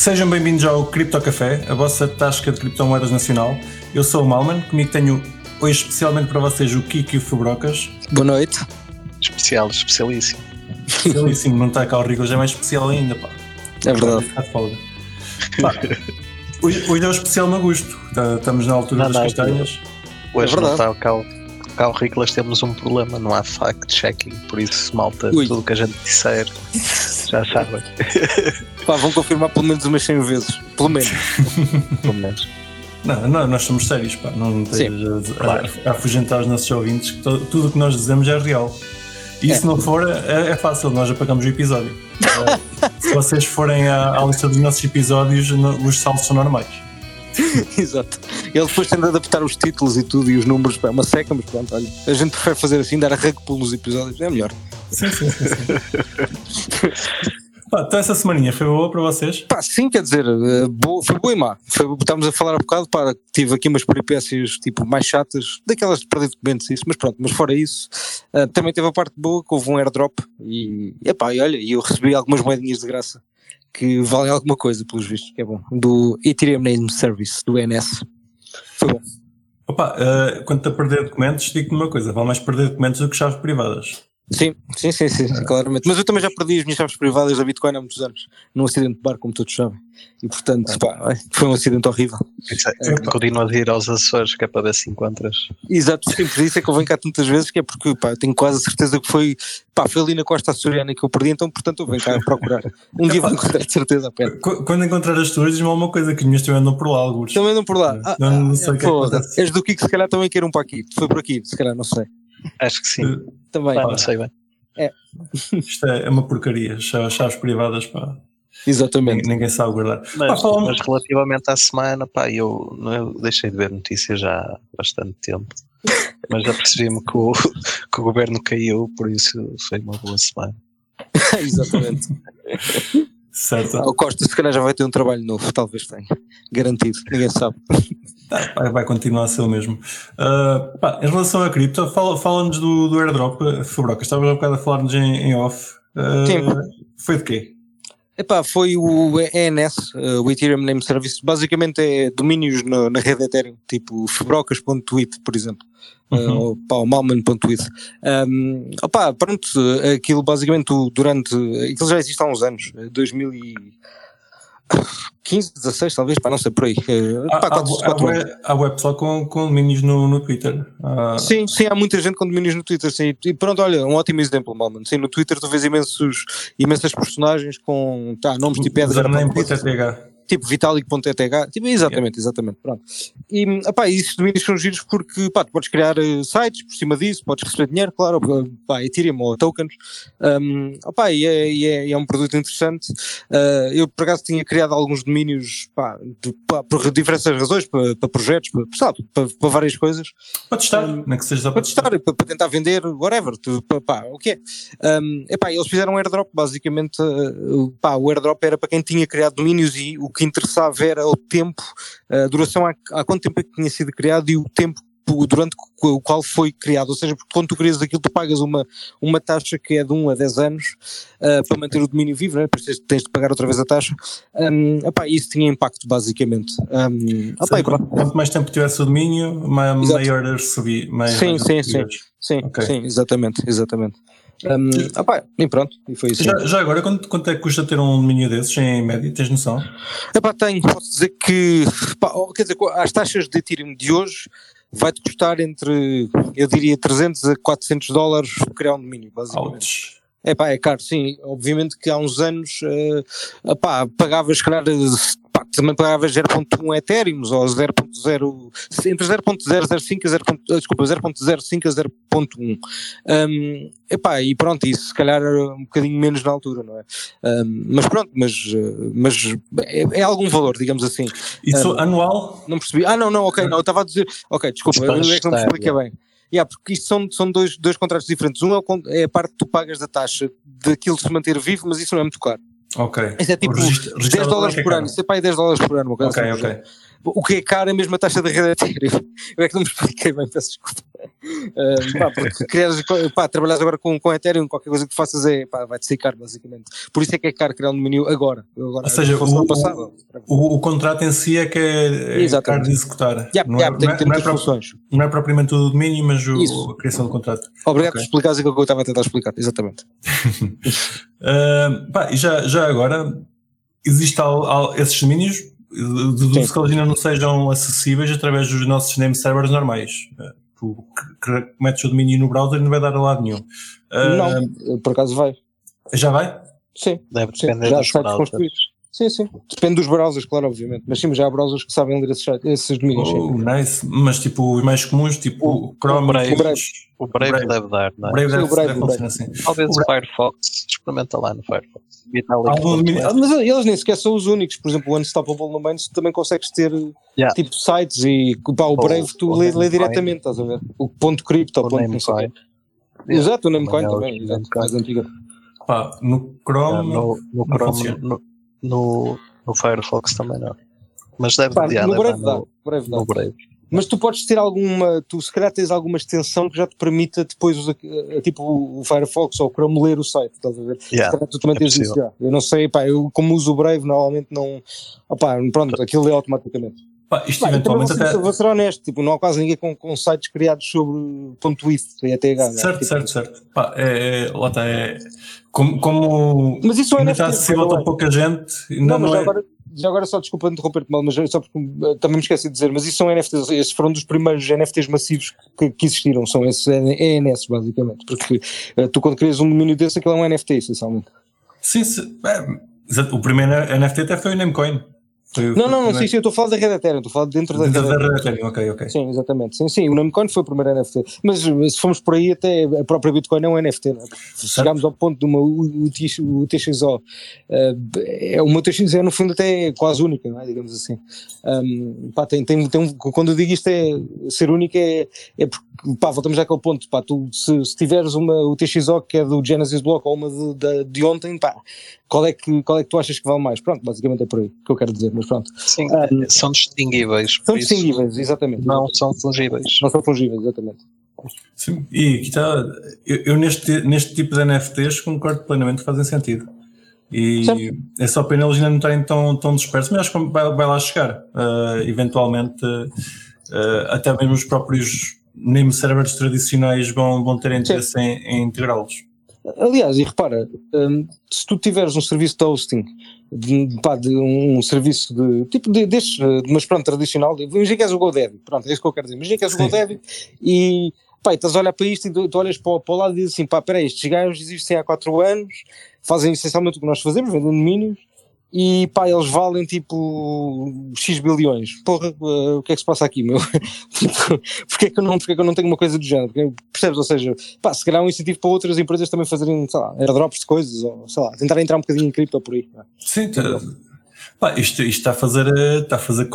Sejam bem-vindos ao Cripto Café, a vossa tasca de criptomoedas nacional. Eu sou o Malman, comigo tenho hoje especialmente para vocês o Kiki e o Fubrocas. Boa noite. Especial, especialíssimo. Especialíssimo, não está cá o Rico, hoje é mais especial ainda, pá. É verdade. Pá, hoje, hoje é o especial Magusto, Tá- estamos na altura Não, das não, castanhas. Hoje É não verdade. está o Cal, Cal Ricolas, temos um problema, não há fact-checking, por isso, malta, Ui. tudo o que a gente disser, já sabem, Pá, vão confirmar pelo menos umas 100 vezes. Pelo menos. pelo menos. Não, não, nós somos sérios, pá. Não estejas a, claro. a afugentar os nossos ouvintes que to- tudo o que nós dizemos é real. E É. se não for, é, é fácil, nós apagamos o episódio. Se vocês forem à, à lista dos nossos episódios, no- os saltos são normais. Exato. Ele depois de adaptar os títulos e tudo e os números. Pá, é uma seca, mas pronto, olha. A gente prefere fazer assim, dar a rug pull nos episódios. É melhor. Sim, sim, sim. então essa semaninha foi boa para vocês? Pá, sim, quer dizer, eh, boa, foi boa e má. Foi, estávamos a falar há bocado, pá, tive aqui umas peripécias tipo mais chatas, daquelas de perder documentos isso, mas pronto, mas fora isso, eh, também teve a parte boa que houve um airdrop e, epá, e olha, eu recebi algumas moedinhas de graça que valem alguma coisa, pelos vistos, que é bom, do Ethereum Name Service, do ENS. Foi bom. Opa, eh, quanto a perder documentos, digo-te uma coisa: vale mais perder documentos do que chaves privadas. Sim, sim, sim, sim, sim, claramente. Mas eu também já perdi as minhas chaves privadas da Bitcoin há muitos anos, num acidente de bar, como todos sabem. E portanto, pá, foi um acidente horrível. Isso é, Continuo a ir aos Açores, que é para ver se encontras. Exato, sim, por isso é que eu venho cá tantas vezes, que é porque pá, eu tenho quase a certeza que foi, pá, foi ali na costa açoriana que eu perdi, então portanto eu venho cá procurar. Um dia vou encontrar de certeza a pé. Qu- Quando encontrar as tuas, diz-me alguma coisa que as minhas também andam por lá, alguns. Também não por lá. Ah, Não- não sei o que é que. És do Kiko, se calhar também quer um para aqui. Foi por aqui, se calhar, não sei. Acho que sim, Também, Pá, não sei bem. Isto é, é uma porcaria. Chaves, chaves privadas, pá. exatamente. Ninguém, ninguém sabe guardar. Mas, Pá, mas relativamente à semana, pá, eu, eu deixei de ver notícias já há bastante tempo. Mas já percebi-me que o, que o governo caiu, por isso foi uma boa semana. Exatamente. Certo. O Costa, se calhar, já vai ter um trabalho novo, talvez tenha. Garantido, ninguém sabe. Tá, vai, continuar a ser o mesmo. Ah, pá, em relação à cripto, fala- fala-nos do, do airdrop. Fabroca, estavas há bocado a falar-nos em, em off. Ah, Sim. Foi de quê? Epá, foi o ENS, eh, o Ethereum Name Service, basicamente é domínios na, na rede Ethereum, tipo febrocas.tweet, por exemplo, Uhum. ou pá, o. Um, opá, pronto, aquilo basicamente durante, aquilo já existe há uns anos, eh, 2015, 16 talvez, pá, não sei, por aí. eh, Há, pá, há, há, há web pessoal com, com domínios no, no Twitter. Ah, Sim, sim, há muita gente com domínios no Twitter, sim. E pronto, olha, um ótimo exemplo, Malman. Sim, no Twitter tu vês imensos, imensas personagens com tá, nomes tipo Edgar username.eth. tipo vitalik.eth, tipo, exatamente, exatamente, pronto. E, opá, esses domínios são giros porque, pá, tu podes criar eh, sites por cima disso, podes receber dinheiro, claro, pá, Ethereum ou tokens, um, opá, e é, e é, e é um produto interessante. Uh, eu, por acaso, tinha criado alguns domínios, pá, de- pá, por diversas razões, para, para projetos, para, sabe, para, para várias coisas, Para testar, não é que seja para testar, para, para tentar vender, whatever, tu, pá, pá, o que é. Um, epá, eles fizeram um airdrop, basicamente, uh, pá, o airdrop era para quem tinha criado domínios e o que interessava era o tempo, a duração, há, há quanto tempo é que tinha sido criado e o tempo durante o qual foi criado, ou seja, porque quando tu crias aquilo tu pagas uma, uma taxa que é de 1 a 10 anos uh, para manter o domínio vivo, né? depois tens, tens de pagar outra vez a taxa, um, epá, isso tinha impacto basicamente. Um, e pronto. Quanto mais tempo tivesse o domínio, maior recebi. Mais, Sim, mais sim, recebias. Sim, Ok. sim, exatamente, exatamente. Um, opá, e pronto, e foi isso. Já, já agora, quanto, quanto é que custa ter um domínio desses em média? Tens noção? Epá, tenho, posso dizer que, pá, oh, quer dizer, as taxas de Ethereum de hoje vai-te custar entre, eu diria, 300 a 400 dólares criar um domínio, basicamente. Ouch. É pá, é caro, sim. Obviamente que há uns anos, eh, epá, pagavas, se calhar, pá, também pagavas 0.1 Ethereum ou 0.0, entre 0.005 a 0. eh, Desculpa, 0.05 a 0.1. Um, epá, e pronto, isso se calhar um bocadinho menos na altura, não é? Um, mas pronto, mas, mas é, é algum valor, digamos assim. Isso anual? Não percebi. Ah, não, não, ok, não, eu estava a dizer. Ok, desculpa, eu é que não me expliquei bem. Yeah, porque isto são, são dois, dois contratos diferentes. Um é, o é a parte que tu pagas da taxa daquilo se manter vivo, mas isso não é muito caro. Ok. Isso é tipo registro- 10 registrador dólares é é por ano. Isso é para aí 10 dólares por ano. Ok, assim. ok. O que é caro é mesmo a taxa da rede Ethereum. Eu é que não me expliquei bem, peço desculpa. Uh, pá, porque queres, pá, trabalhas agora com, com Ethereum, qualquer coisa que faças é, pá, vai-te ser caro, basicamente. Por isso é que é caro criar um domínio agora. agora Ou seja, o, passado, o, o, contrato em si é que é, é caro de executar. Yeah, não, yeah, é, não, é, não, é não é propriamente o domínio, mas o, a criação do contrato. Obrigado okay. por explicares aquilo que eu estava a tentar explicar, exatamente. uh, pá, e já, já agora, existe al, al, esses domínios deduzo que eles ainda não sejam acessíveis através dos nossos name servers normais. Tu metes o domínio no browser e não vai dar a lado nenhum. Uh, não, por acaso vai. Já vai? Sim. Deve depender sim, já dos browsers. Construídos. Sim, sim. Depende dos browsers, claro, obviamente. Mas sim, já há browsers que sabem ler esses, esses domínios. Oh, nice. Mas tipo, os mais comuns, tipo o Chrome, o Brave, o Brave, o Brave, Brave. deve dar, não é? Brave deve, o Brave, deve funcionar assim. Talvez o, Firefox, experimenta lá no Firefox. Ah, mas eles nem sequer são os únicos. Por exemplo, o Unstoppable no Main também consegues ter yeah. tipo sites e pá, o Brave tu lê, lê diretamente, estás a ver? O ponto cripto, o ponto não sei. Yeah. Exato, o Namecoin também, exato, mais antiga. Pá, no Chrome, yeah, no, no Chrome, no, no, no, Firefox também não. Mas deve, Pá, yeah, no Brave dá, no, Brave dá. no Brave. Mas tu podes ter alguma, tu se calhar tens alguma extensão que já te permita depois, tipo o Firefox ou o Chrome ler o site, estás a ver? Yeah, tu também é tens possível. isso já. Eu não sei, pá, eu como uso o Brave normalmente não, opá, pronto, aquilo lê automaticamente. Pá, isto também eventualmente vou, ser, até. vou ser honesto, tipo, não há quase ninguém com, com sites criados sobre ponto .if e ETH. Certo, Tipo, certo, certo. Pá, é, é, lá está, é. Como, como Mas isso é ainda NFT, está acessível tão pouca gente, Não, mas não já é. agora, já agora só desculpa interromper-te mal, mas só porque eh, também me esqueci de dizer, mas isso são NFTs, esses foram dos primeiros NFTs massivos que, que existiram, são esses ENS basicamente, porque eh, tu quando crias um domínio desse, aquilo é um NFT essencialmente. Sim, sim. É, o primeiro NFT até foi o Namecoin. Foi Não, não, não, sim, sim, eu estou a falar da Red Ethereum, estou a falar dentro da da Ethereum. Red Ethereum, ok, ok. Sim, exatamente. Sim, sim, o Namecoin foi o primeiro NFT. Mas se formos por aí, até a própria Bitcoin é um NFT, não é? Se chegarmos ao ponto de uma UTX, UTXO, eh, é uma UTXO no fundo até é quase única, não é? digamos assim. Um, pá, tem, tem, tem um- quando eu digo isto é ser única é, é porque, pá, voltamos àquele ponto, pá, tu, se, se tiveres uma UTXO que é do Genesis Block ou uma de, de, de ontem, pá, qual é, que, qual é que tu achas que vale mais? Pronto, basicamente é por aí que eu quero dizer, mas pronto. Sim, Ah, são distinguíveis. São distinguíveis, exatamente. Não são fungíveis. Não são fungíveis, exatamente. Sim, e aqui está. Eu, eu neste, neste tipo de NFTs concordo plenamente que fazem sentido. E Certo. é só pena eles ainda não estarem tão, tão dispersos, mas acho que vai, vai lá chegar. Ah, eventualmente, ah, até mesmo os próprios name servers tradicionais vão, vão ter interesse em, em integrá-los. Aliás, e repara, hum, se tu tiveres um serviço de hosting, de, pá, de um serviço de tipo de, destes, eh, mas pronto, tradicional, imagina que és o GoDaddy, pronto, é isso que eu quero dizer. Imagina que és o. GoDaddy e pá, estás a olhar para isto e tu, tu olhas para, o- para o lado e dizes assim: pá, peraí, estes gajos existem há 4 anos, fazem essencialmente o que nós fazemos, vendem domínios. E pá, eles valem tipo X bilhões. Porra, eh, o que é que se passa aqui, meu? tipo, porque é, que eu não, porque é que eu não tenho uma coisa do género? Porque, percebes? Ou seja, pá, se calhar um incentivo para outras empresas também fazerem, sei lá, airdrops de coisas, ou sei lá, tentar entrar um bocadinho em cripto por aí. é? Sim, tá, pá, isto, isto está a fazer, está a fazer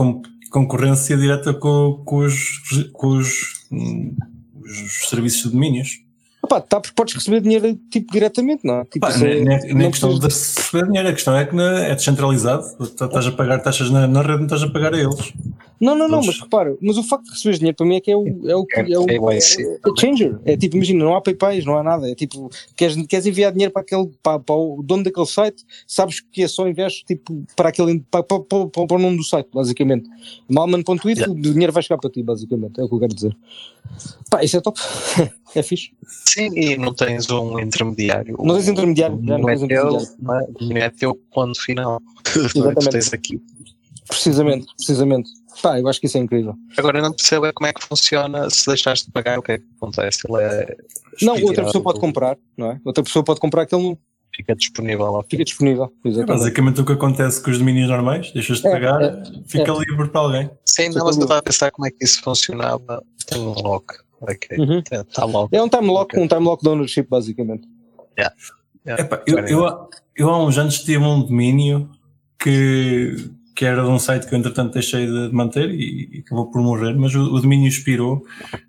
concorrência direta com, com os, com os, hum, os serviços de domínios. Opá, tá, porque podes receber dinheiro tipo diretamente, não é? Tipo, Pá, isso é- nem, nem, nem não questão de receber dinheiro, a questão é que na- é descentralizado. Estás a pagar taxas na, na rede, não estás a pagar a eles. Não, não, não, mas repara, mas o facto de receberes dinheiro para mim é que é o, é o, que- é o, é, KYC é changer. É tipo, imagina, não há PayPais, não há nada. É tipo, queres, queres enviar dinheiro para aquele, para, para o dono daquele site, sabes que é só enviar tipo para aquele, para, para, para, para o nome do site, basicamente. Malman.it, Yeah. o dinheiro vai chegar para ti, basicamente. É o que eu quero dizer. Pá, isso é top. é fixe. Sim, e não tens um intermediário. Não tens intermediário, não Não é tens teu, não é? Não é teu ponto final. Não é? Tu Exatamente. tens aqui. Precisamente, precisamente. Pá, eu acho que isso é incrível. Agora eu não percebo é como é que funciona se deixaste de pagar, o que é que acontece? Ele é Não, outra pessoa pode comprar, não é? Outra pessoa pode comprar aquele não Fica disponível ao fica disponível. É Exatamente. basicamente o que acontece com os domínios normais, deixas de É, pagar, é, fica é. livre para alguém. Sim, não, mas eu estava a pensar como é que isso funcionava. Tem um lock. Ok. Uhum. Está lock. É um time lock, Ok. um time lock de ownership, basicamente. Yeah, Epá, eu, eu, há- eu há uns anos tive um domínio que, que era de um site que eu entretanto deixei de manter e, e acabou por morrer, mas o, o domínio expirou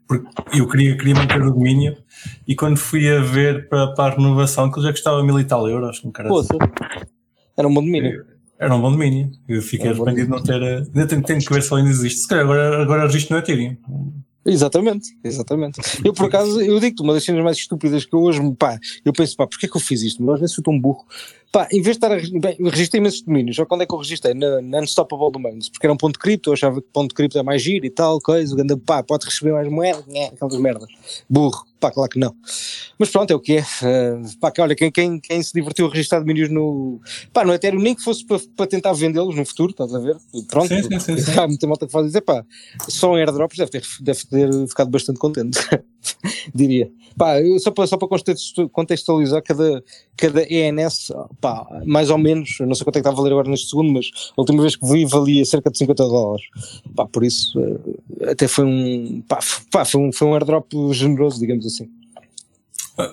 porque eu queria, queria manter o domínio e quando fui a ver para, para a renovação, que já custava mil e tal euros, um cara Poxa. Era um bom domínio. Era um bom domínio. Eu fiquei arrependido de não ter. eh, Ainda tenho, tenho que ver se ele ainda existe. Se calhar agora, agora registro no Ethereum. Exatamente, exatamente. Eu por acaso, eu digo-te, uma das cenas mais estúpidas que eu hoje, pá, eu penso, pá, porquê que eu fiz isto? Mas às vezes sou tão burro. Pá, em vez de estar a, bem, eu registrei imensos domínios, só quando é que eu registrei? Na, na Unstoppable Domains, porque era um ponto de cripto, eu achava que ponto de cripto é mais giro e tal, coisa, anda, pá, pode receber mais moedas, né, aquelas merdas. Burro, pá, claro que não. Mas pronto, é o que é. Uh, pá, que olha, quem, quem, quem se divertiu a registrar domínios no, pá, no Ethereum, nem que fosse para, para tentar vendê-los no futuro, estás a ver? Pronto, sim, sim, sim, sim. há muita malta que faz dizer, pá, só em airdrops deve ter, deve ter ficado bastante contente, diria. Pá, só para, só para contextualizar, cada, cada ENS, pá, mais ou menos, não sei quanto é que está a valer agora neste segundo, mas a última vez que vi valia cerca de 50 dólares. Pá, por isso, eh, até foi um, pá foi um, foi um airdrop generoso, digamos assim.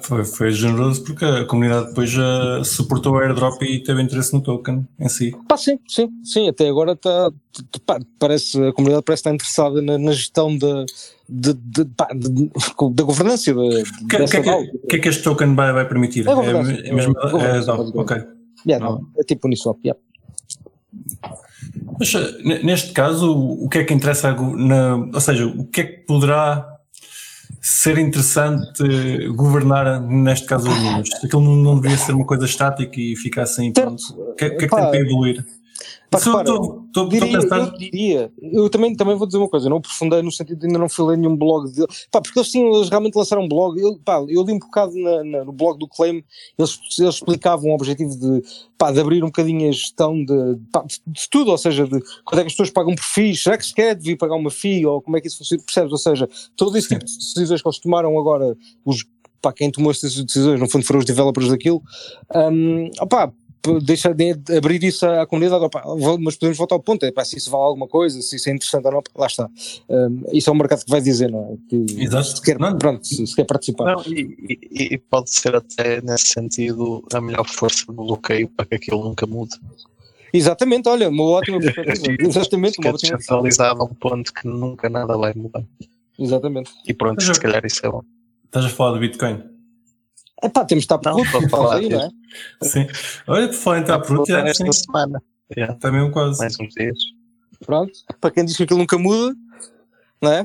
Foi, foi generoso porque a comunidade depois já suportou o airdrop e teve interesse no token em si. Pá, sim, sim, sim, até agora está, parece, a comunidade parece estar interessada na, na gestão da, de, de, de, da governança O que, que, que, que, é que este token vai, vai permitir? É, é, é mesmo, é, é, ok. Yeah, não, é tipo Uniswap, yeah. Mas neste caso, o que é que interessa, na, ou seja, o que é que poderá ser interessante governar, neste caso, os números. Aquilo não, deveria ser uma coisa estática e ficar assim, pronto. O que, é que, é que tem para evoluir? Pá, repara, tô, diria, pensar... eu diria, eu também, também vou dizer uma coisa, não aprofundei no sentido de ainda não fui ler nenhum blog dele, pá, porque eles, tinham, eles realmente lançaram um blog, eu, pá, eu li um bocado na, na, no blog do Claim, eles, eles explicavam o objetivo de, pá, de abrir um bocadinho a gestão de, pá, de tudo, ou seja, de quando é que as pessoas pagam por FIIs, será que se quer devia pagar uma FII, ou como é que isso funciona, percebes? Ou seja, todo esse tipo de decisões que eles tomaram agora, os pá, quem tomou essas decisões, no fundo foram os developers daquilo, um, opá, deixa de abrir isso à comunidade, opa, mas podemos voltar ao ponto, é, pá, se isso vale alguma coisa, se isso é interessante ou não, lá está. Um, isso é um mercado que vai dizer, não é? Que, Exato. Se quer, não. Pronto, se, se, quer participar. Não, e, e, pode ser até nesse sentido a melhor força do bloqueio para que aquilo nunca mude. Exatamente, olha, uma ótima perspectiva. Exatamente, uma ótima descentralizado a um ponto que nunca nada vai mudar. Exatamente. E pronto, se calhar isso é bom. Estás a falar do Bitcoin? Epá, temos de estar por para falar aí, não é? Sim. Olha, por falar em estar por já esta semana. Yeah. Está mesmo quase. Mais uns dias. Pronto. Para quem diz que aquilo nunca muda, não é?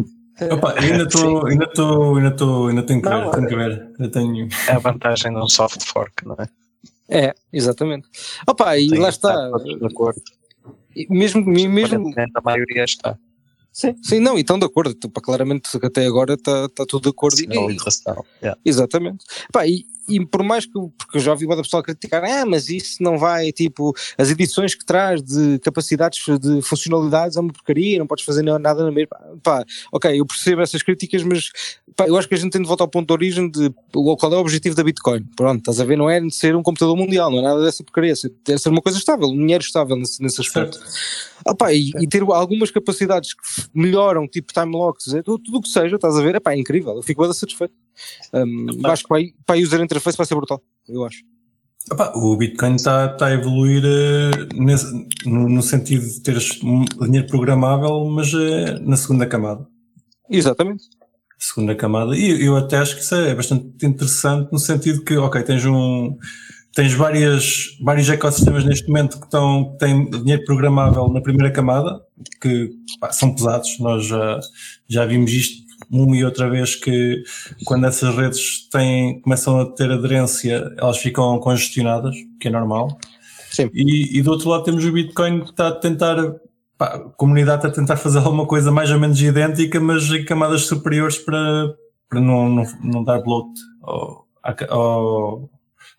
Opa, ainda estou, ainda estou, ainda estou, ainda tenho que ver, tenho que ver. Eu tenho... É a vantagem de um soft fork, não é? É, exatamente. Opa, e lá está. De acordo. Mesmo, mesmo. A maioria está. Sim, sim, não, e estão de acordo. Tipo, claramente até agora está, está tudo de acordo. Sinalização. Yeah. Exatamente. Pá, e, e por mais que, porque eu já ouvi uma pessoa criticar, ah, mas isso não vai, tipo, as edições que traz de capacidades, de funcionalidades é uma porcaria, não podes fazer nada na mesma. Pá, ok, eu percebo essas críticas, mas pá, eu acho que a gente tem de voltar ao ponto de origem de qual é o objetivo da Bitcoin. Pronto, estás a ver, não é ser um computador mundial, não é nada dessa porcaria, é ser uma coisa estável, um dinheiro estável nesse, nesse aspecto. Ah, pá, e, e, ter algumas capacidades que melhoram, tipo time locks, tudo o que seja, estás a ver, é pá, é incrível, eu fico bem satisfeito. Um, acho que para, para a user interface vai ser brutal, eu acho. Opa, o Bitcoin está tá a evoluir uh, nesse, no, no, sentido de teres dinheiro programável, mas uh, na segunda camada. Exatamente. Segunda camada. E eu até acho que isso é bastante interessante no sentido que, ok, tens um, tens várias, vários ecossistemas neste momento que, estão, que têm dinheiro programável na primeira camada, que pá, são pesados. Nós já, já vimos isto uma e outra vez que quando essas redes têm, começam a ter aderência, elas ficam congestionadas, que é normal. Sim. E, e do outro lado temos o Bitcoin que está a tentar, pá, a comunidade está a tentar fazer alguma coisa mais ou menos idêntica, mas em camadas superiores para, para não, não, não dar bloat ao, ao,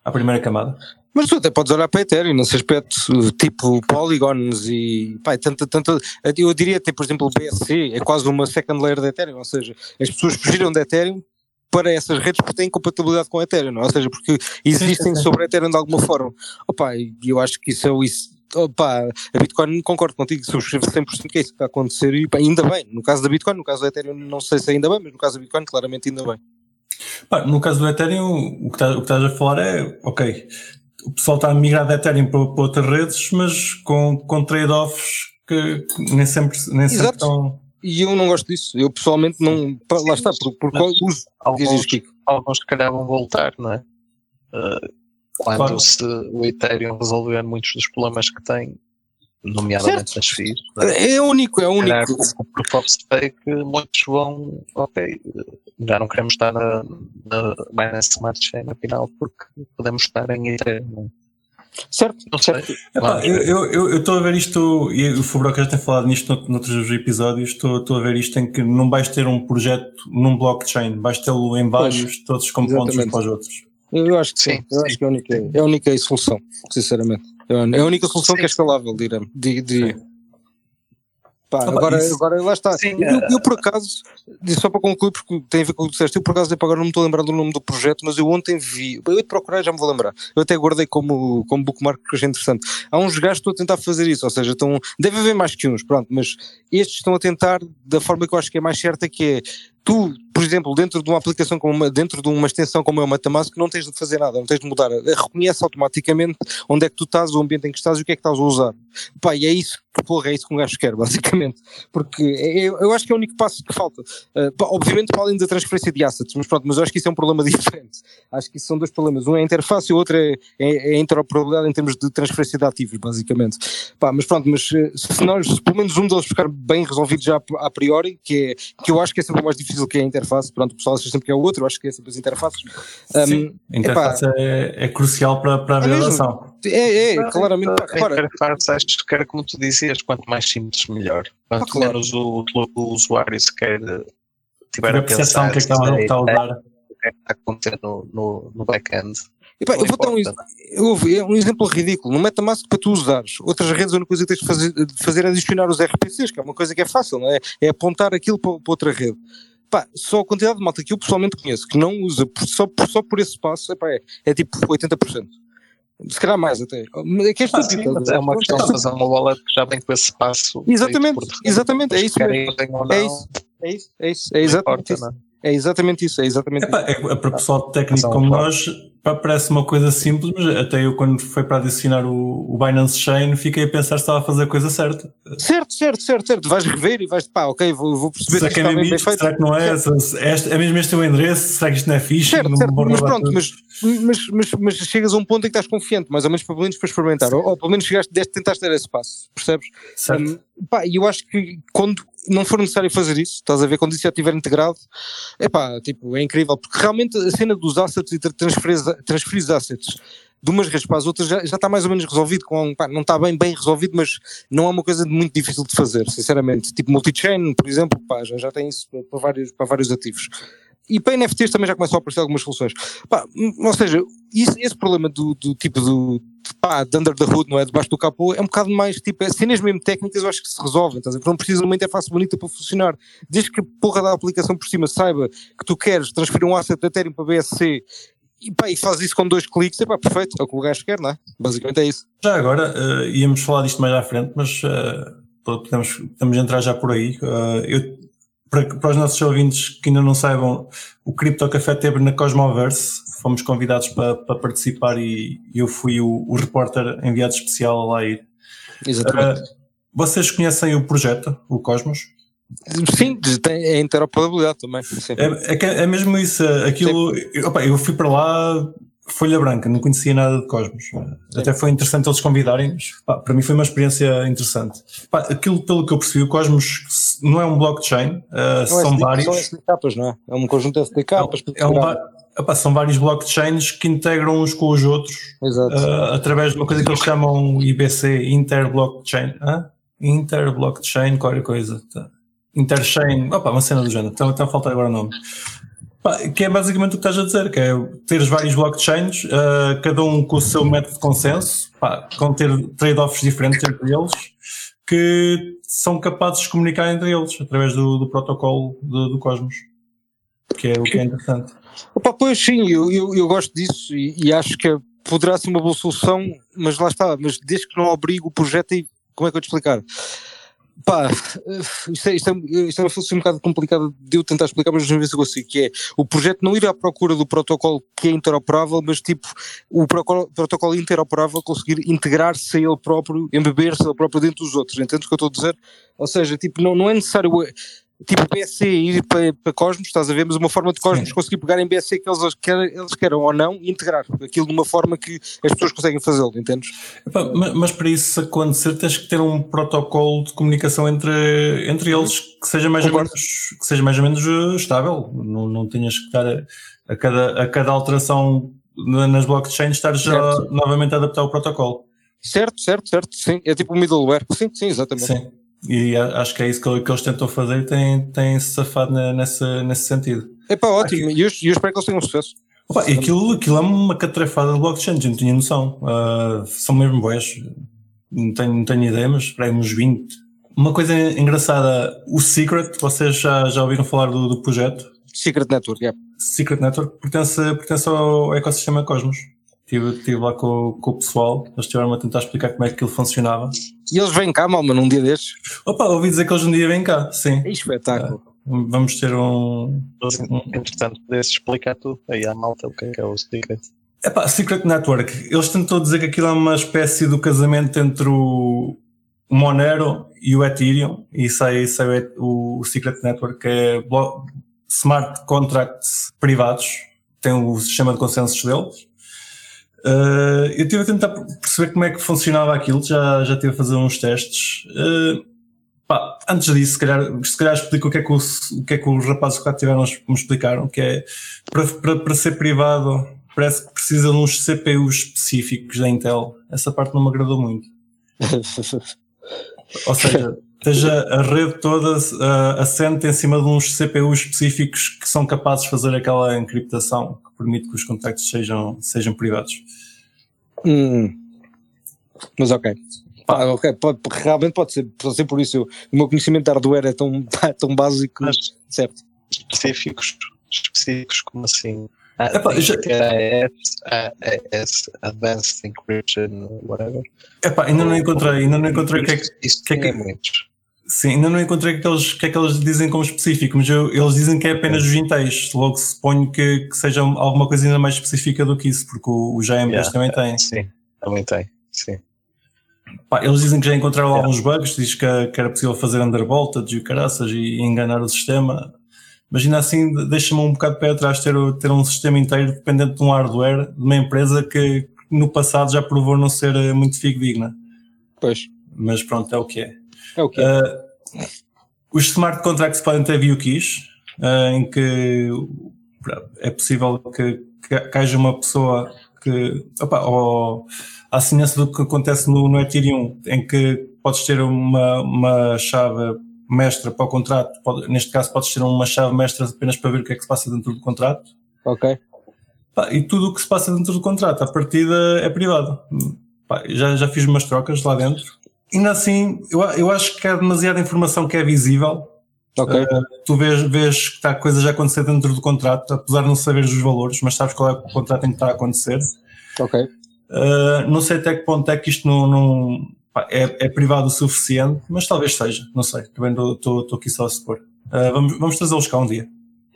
à primeira camada. Mas tu até podes olhar para a Ethereum nesse aspecto, tipo polygons e pá, tanto, tanto, eu diria até, por exemplo, o BSC é quase uma second layer da Ethereum, ou seja, as pessoas fugiram da Ethereum para essas redes porque têm compatibilidade com a Ethereum, ou seja, porque existem sobre a Ethereum de alguma forma. Opa, eu acho que isso é o isso. Opa, a Bitcoin concordo contigo, subscrevo 100% que é isso que está a acontecer e pá, ainda bem. No caso da Bitcoin, no caso da Ethereum, não sei se ainda bem, mas no caso da Bitcoin, claramente ainda bem. no caso do Ethereum, o que, tá, o que estás a falar é, ok, o pessoal está a migrar da Ethereum para, para outras redes, mas com, com trade-offs que nem sempre, nem sempre estão. E eu não gosto disso. Eu pessoalmente não. Sim, lá está, por, por qual uso. Alguns, alguns se calhar vão voltar, não é? Uh, quando claro. se, o Ethereum resolver muitos dos problemas que tem, nomeadamente nas FIIs. É? é único, é único. O Proof of Stake, muitos vão, ok, já não queremos estar na, na Binance Smart Chain afinal, porque podemos estar em Ethereum. Certo, não sei. Epá, eu estou a ver isto, e o Fubroca já tem falado nisto noutros episódios, estou a ver isto em que não vais ter um projeto num blockchain, vais tê-lo em vários, pois, todos com pontos uns para os outros. Eu acho que sim, sim. eu acho que é a única, é a única solução, sinceramente. É a única solução sim. que é escalável, direi. Pá, agora, agora lá está. Sim, eu, eu, por acaso, só para concluir, porque tem a ver com o que disseste, eu por acaso agora não me estou a lembrar do nome do projeto, mas eu ontem vi, eu de procurar já me vou lembrar. Eu até guardei como, como bookmark porque achei interessante. Há uns gajos que estão a tentar fazer isso, ou seja, estão, deve haver mais que uns, pronto, mas estes estão a tentar da forma que eu acho que é mais certa, que é tu, por exemplo, dentro de uma aplicação como uma, dentro de uma extensão como é o MetaMask, não tens de fazer nada, não tens de mudar, reconhece automaticamente onde é que tu estás, o ambiente em que estás e o que é que estás a usar. Pá, e é isso que porra, é isso que um gajo quer, basicamente. Porque eu, eu acho que é o único passo que falta. Uh, pá, obviamente, para além da transferência de assets, mas pronto, mas eu acho que isso é um problema diferente. Acho que isso são dois problemas. Um é a interface e o outro é, é, é a interoperabilidade em termos de transferência de ativos, basicamente. Pá, mas pronto, mas eh, se nós, se pelo menos um deles ficar bem resolvido já a priori, que é, que eu acho que é sempre o mais difícil que é a interface, pronto, o pessoal acha sempre que é o outro, eu acho que é sempre as interfaces. Sim, um, a interface epá, é, é, crucial para, para a validação. É, é, é, claramente. A interface, acho que era como tu dizias, quanto mais simples, melhor. Quanto ah, claro. menos o, o, usuário sequer tiver a percepção que é que está a usar. O que é que está a acontecer no, no, no back-end. Epá, eu vou dar um, é um exemplo ridículo. No MetaMask, para tu usares outras redes, a única coisa que tens de fazer, de fazer é adicionar os RPCs, que é uma coisa que é fácil, não é? É apontar aquilo para, para outra rede. Pá, só a quantidade de malta que eu pessoalmente conheço que não usa só, só por esse passo epá, é, é tipo 80%. Se calhar mais até. É que é, ah, sim, é uma questão de fazer uma wallet que já vem com esse passo. Exatamente, exatamente, é isso mesmo. É isso, é isso, é isso, é exatamente isso. É exatamente isso, é exatamente Epá, isso. É, para pessoal técnico como nós, parece uma coisa simples, mas até eu quando foi para adicionar o, o Binance Chain fiquei a pensar se estava a fazer a coisa certa. Certo, certo, certo, certo. Vais rever e vais, pá, ok, vou, vou perceber será que, é mesmo isto, Será que não é? É, é mesmo este o endereço? Será que isto não é fixe? Certo, certo, mas pronto, mas, mas, mas, mas, chegas a um ponto em que estás confiante, mais ou menos, pelo menos para experimentar, ou, ou, pelo menos chegaste, deste, tentaste ter esse passo, percebes? Certo. Um, pá, eu acho que quando não for necessário fazer isso, estás a ver, quando isso já estiver integrado, é pá, tipo, é incrível, porque realmente a cena dos assets e transferir, assets de umas redes para as outras já, já está mais ou menos resolvido, com, pá, não está bem bem resolvido, mas não é uma coisa muito difícil de fazer, sinceramente. Tipo multi-chain, por exemplo, pá, já, já tem isso para vários, para vários ativos. E para NFTs também já começam a aparecer algumas soluções. Pá, ou seja, isso, esse problema do, do tipo do, pá, de under the hood, não é? Debaixo do capô, é um bocado mais, tipo, é, cenas mesmo técnicas eu acho que se resolvem, estás? Não precisa de uma interface bonita para funcionar. Desde que a porra da aplicação por cima saiba que tu queres transferir um asset de Ethereum para BSC e, pá, e faz isso com dois cliques, é pá, perfeito, é o que o gajo quer, não é? Basicamente é isso. Já agora, uh, íamos falar disto mais à frente, mas uh, podemos, podemos entrar já por aí. Uh, eu para, para, os nossos ouvintes que ainda não saibam, o Crypto Café teve na Cosmoverse, fomos convidados para, para participar e, eu fui o, o repórter enviado especial a lá ir. Exatamente. Uh, vocês conhecem o projeto, o Cosmos? Sim, tem a interoperabilidade também. É, é, é, mesmo isso, aquilo, eu, opa, eu fui para lá folha branca, não conhecia nada de Cosmos. Sim. Até foi interessante eles convidarem-nos. Para mim foi uma experiência interessante. Pá, aquilo, pelo que eu percebi, o Cosmos não é um blockchain, uh, são SD, vários. São SDKs, não é? É um conjunto de SDKs. É, é um, são vários blockchains que integram uns com os outros uh, através de uma coisa que eles chamam IBC, Interblockchain. Huh? Interblockchain, qualquer coisa. Tá. Interchain, opa, uma cena do género, então, então falta agora o nome. Que é basicamente o que estás a dizer, que é teres vários blockchains, uh, cada um com o seu método de consenso, pá, com ter trade-offs diferentes entre eles, que são capazes de comunicar entre eles através do, do protocolo do, Cosmos, que é o que é interessante. Opa, pois sim, eu, eu, eu gosto disso e, e, acho que poderá ser uma boa solução, mas lá está, mas desde que não obrigue o projeto e como é que eu te explicar? Pá, isto é, isto, é, isto é uma filosofia um bocado complicada de eu tentar explicar, mas não ver se eu consigo, que é o projeto não ir à procura do protocolo que é interoperável, mas tipo, o protocolo interoperável conseguir integrar-se a ele próprio, embeber-se ele próprio dentro dos outros, entendes o que eu estou a dizer? Ou seja, tipo, não, não é necessário tipo BSC ir para, para Cosmos, estás a ver, mas uma forma de Cosmos Sim. conseguir pegar em BSC que eles, que eles queiram ou não e integrar aquilo de uma forma que as pessoas conseguem fazê-lo, entendes? Epá, mas, mas para isso acontecer tens que ter um protocolo de comunicação entre, entre eles que seja mais, ou Concordo. menos, que seja mais ou menos eh, estável. Não, não tenhas que estar a, a cada, a cada alteração na- nas blockchains estar já novamente a adaptar o protocolo. Certo, certo, certo, sim, é tipo um middleware, sim, sim, exatamente. Sim. E acho que é isso que, que eles tentam fazer e têm, têm se safado na- nessa, nesse sentido. Epá, ótimo, e eu, eu espero que eles tenham sucesso. Opa, e aquilo, aquilo é uma catrefada de blockchain, não tinha noção. Ah, são mesmo boas. Não tenho, não tenho ideia, mas para aí uns 20. Uma coisa engraçada, o Secret, vocês já, já ouviram falar do, do projeto? Secret Network, yeah. Secret Network pertence, pertence ao ecossistema Cosmos. Estive, estive lá com, com o pessoal, eles estiveram a tentar explicar como é que aquilo funcionava. E eles vêm cá, malma, num dia destes. Opa, ouvi dizer que eles um dia vêm cá, sim. É espetáculo. Vamos ter um, Entretanto, pudesse explicar tu aí à malta o que é que é o Secret. Epá, Secret Network, eles tentam dizer que aquilo é uma espécie do casamento entre o Monero e o Ethereum, e sai, sai o Et- o, Secret Network, que é smart contracts privados, tem o sistema de consensos deles. Eh, eu estive a tentar perceber como é que funcionava aquilo, já, já estive a fazer uns testes. Eh, pá, antes disso, se calhar, se calhar explico o que é que, os, o que, é que os rapazes que cá tiveram me explicaram, que é para, para, para ser privado parece que precisa de uns CPUs específicos da Intel. Essa parte não me agradou muito. Ou seja, esteja a rede toda uh, assente em cima de uns CPUs específicos que são capazes de fazer aquela encriptação que permite que os contactos sejam, sejam privados. Hum. Mas ok. Pá, ok, pode- realmente pode ser, pode ser por isso. eu- o meu conhecimento de hardware é tão, é tão básico. Mas certo. específicos, específicos como assim? Ah, Epá, já- AES, Advanced Encryption, whatever. Epá, ainda não encontrei, ainda não encontrei o que é que, que é tem que- muitos. Sim, ainda não encontrei o que, eles, o que é que eles dizem como específico, mas eu- eles dizem que é apenas os inteiros. Logo suponho que, que seja alguma coisa ainda mais específica do que isso, porque o, o GMBs Yeah. também tem. Sim, também tem. Sim. Pá, eles dizem que já encontraram Yeah. alguns bugs, diz que, que era possível fazer undervoltage e caraças e enganar o sistema. Imagina assim, deixa-me um bocado de pé atrás ter, ter um sistema inteiro dependente de um hardware de uma empresa que no passado já provou não ser eh, muito fidedigna. Pois. Mas pronto, é o que é. É o que Uh, os smart contracts podem ter view keys, uh, em que é possível que, que, que haja uma pessoa que, opa, ou, à semelhança do que acontece no, no Ethereum, em que podes ter uma, uma chave mestra para o contrato, pode- neste caso podes ter uma chave mestra apenas para ver o que é que se passa dentro do contrato, Ok. Pá, e tudo o que se passa dentro do contrato, a partida é privado. Pá, já, já fiz umas trocas lá dentro. Ainda assim, eu, eu acho que há demasiada informação que é visível. Ok. Uh, tu vês, vês que está coisas a acontecer dentro do contrato, apesar de não saberes os valores, mas sabes qual é o contrato em que está a acontecer. Ok. Uh, não sei até que ponto é que isto não, não- pá, é, é privado o suficiente, mas talvez seja, não sei. Também estou aqui só a supor. Uh, vamos, vamos trazê-los cá um dia.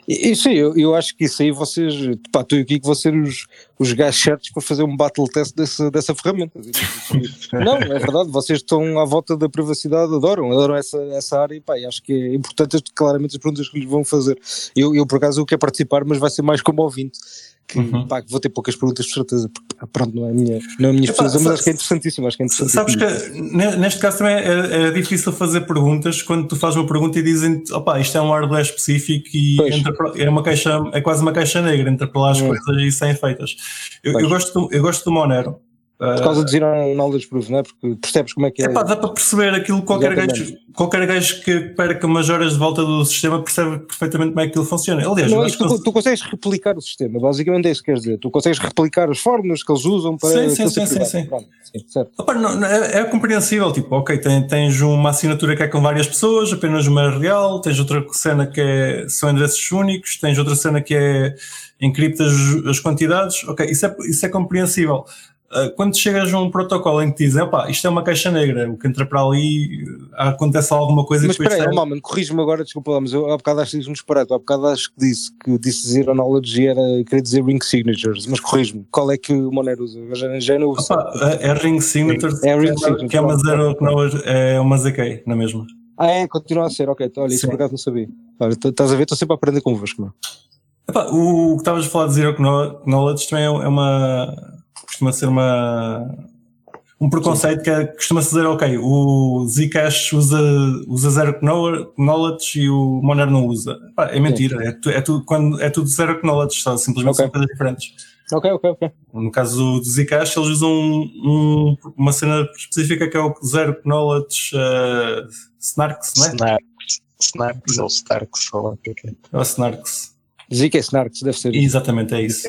Isso aí, eu, eu acho que isso aí vocês, pá, tu e o Kiko vão ser os, os gajos certos para fazer um battle test desse, dessa ferramenta. Não, é verdade, vocês estão à volta da privacidade, adoram, adoram essa, essa área e pá, acho que é importante claramente as perguntas que lhes vão fazer. Eu, eu por acaso eu quero participar, mas vai ser mais como ouvinte. Que, Uhum. pá, que vou ter poucas perguntas, por certeza, porque pronto, não é a minha, não é a minha Epá, mas acho que é interessantíssimo. Acho que é Sabes interessantíssimo. que ne- neste caso também é, é difícil fazer perguntas quando tu fazes uma pergunta e dizem opa, isto é um hardware específico e para- é uma caixa, é quase uma caixa negra, entra para lá as Hum. coisas e saem feitas. Eu, eu gosto, eu gosto do Monero. Por causa de zero knowledge proof, não é? Porque percebes como é que é. Epá, dá para perceber aquilo, qualquer Exatamente. gajo, qualquer gajo que perca umas horas de volta do sistema percebe perfeitamente como é que aquilo funciona. Aliás, Não, é tu, tu consegues replicar o sistema, basicamente é isso que queres dizer. Tu consegues replicar as fórmulas que eles usam para Sim, sim, sim, sim, sim. Pronto, sim, não, é, é compreensível, tipo, ok, tem- tens uma assinatura que é com várias pessoas, apenas uma real, tens outra cena que é, são endereços únicos, tens outra cena que é encriptas as quantidades, ok, isso é, isso é compreensível. Ah, Quando chegas a um protocolo em que te dizem, opá, isto é uma caixa negra, o que entra para ali, ah, acontece alguma coisa Mas e depois espera aí, oh, mano, corrige-me agora, desculpa lá, mas eu há bocado acho que disse um disparate, há bocado acho que disse que disse zero knowledge era, queria dizer ring signatures, mas corrige-me, qual é que o Monero usa? Já, já não. Opa, é é ring signature, É ring que é uma- signature, que é uma zero, que não é uma ZK, na mesma. Ah, é, continua a ser, ok. Então, olha, isso por acaso não sabia. Olha, estás a ver, estou sempre a aprender convosco. Epá, o, que estavas a falar de Zero Kno- Knowledge também é é uma. Costuma ser uma. um preconceito que é, costuma-se dizer, ok, o Zcash usa, usa Zero Kno- Knowledge e o Monero não usa. Epá, é mentira, é, tu- é, tudo, quando, é tudo Zero Knowledge, só, simplesmente Ok. são coisas diferentes. Ok, ok, ok. No caso do, Zcash, eles usam um- um- uma cena específica que é o Zero Knowledge uh, Snarks, não é? Snarks, Snarks ou Starks, ou o que é é. É o Snarks. Zika é Snarks, deve ser. Exatamente, é isso.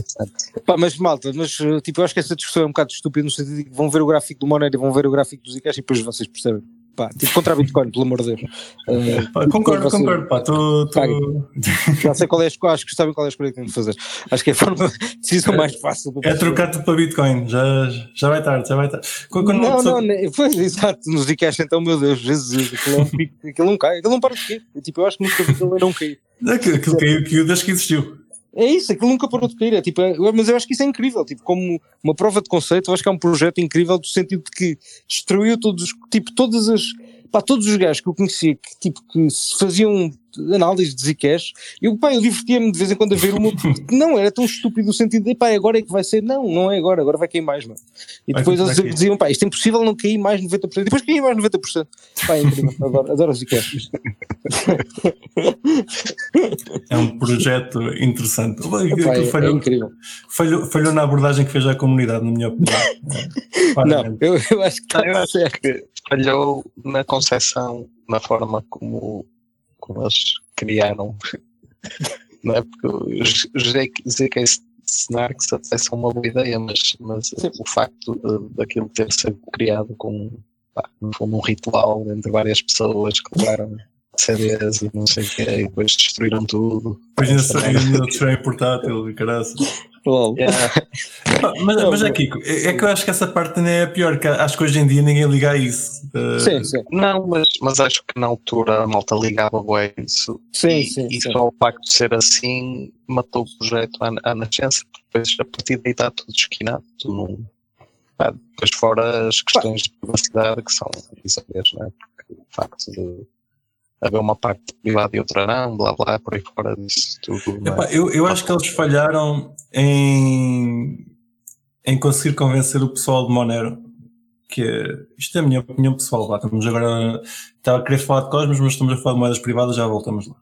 Pá, mas malta, mas uh, tipo, eu acho que essa discussão é um bocado estúpida no sentido de que vão ver o gráfico do Monero e vão ver o gráfico do Zcash e depois vocês percebem. Pá, tipo contra a Bitcoin, pelo amor de Deus. Uh, Pá, Concordo, Você- concordo, pá, tu, tu, já sei qual é a escolha, acho que sabem qual é a escolha que têm de fazer. Acho que é a forma de decisão mais fácil. É perceber. trocar tudo para Bitcoin, já, já vai tarde, já vai tarde. Quando, Não, pessoa- não, pois, exato, no Zcash então, meu Deus, Jesus, aquilo, é um pico, aquilo não cai, aquilo não para de cair. Eu, tipo, eu acho que nunca vi aquilo não cair. Aquilo, aquilo caiu, caiu desde que existiu. É isso, aquilo nunca parou de cair. É, tipo, é- mas eu acho que isso é incrível. Tipo, como uma prova de conceito, eu acho que é um projeto incrível no sentido de que destruiu todos os, tipo, todas as, pá, todos os gajos que eu conhecia que, tipo, que se faziam análise de Zcash. Eu, pá, eu divertia-me de vez em quando a ver uma, porque não, era tão estúpido no sentido de, pá, agora é que vai ser. Não, não é agora, agora vai cair mais, mano. E Vai depois eles cair. diziam, pá, isto é impossível não cair mais 90%. E depois caía mais 90%. Pá, é incrível. Adoro, adoro o Zcash. É um projeto interessante. Pá, Aquilo é, é falhou, incrível. falhou, falhou na abordagem que fez à comunidade, na minha opinião. É, Não, eu, eu acho que está eu acho certo. que falhou na concepção, na forma como, como eles criaram. Não é porque os ZK Snarks até são uma boa ideia, mas, mas Sim. o facto de, daquilo ter sido criado com pá, um ritual entre várias pessoas que levaram CDs e não sei o quê, e depois destruíram tudo. Depois ainda se- portátil e caraças. Lol. Yeah. Pá, Mas, mas é Kiko, é, é que eu acho que essa parte nem é a pior, que acho que hoje em dia ninguém liga a isso. Uh, Sim, sim. Não, mas, mas acho que na altura a malta ligava bem isso. Sim, e, sim, e sim. só o facto de ser assim matou o projeto à, à nascença, porque depois a partir daí está tudo esquinado. Tu não, pá, depois fora as questões de privacidade que são bizarras, não é? Porque o facto de haver uma parte privada e outra não, blá blá, por aí fora disso tudo. não é? Epá, eu, eu acho que eles falharam em, em conseguir convencer o pessoal de Monero. Que é- isto é a minha opinião pessoal. Lá, estamos agora. Estava a querer falar de Cosmos, mas estamos a falar de moedas privadas, já voltamos lá.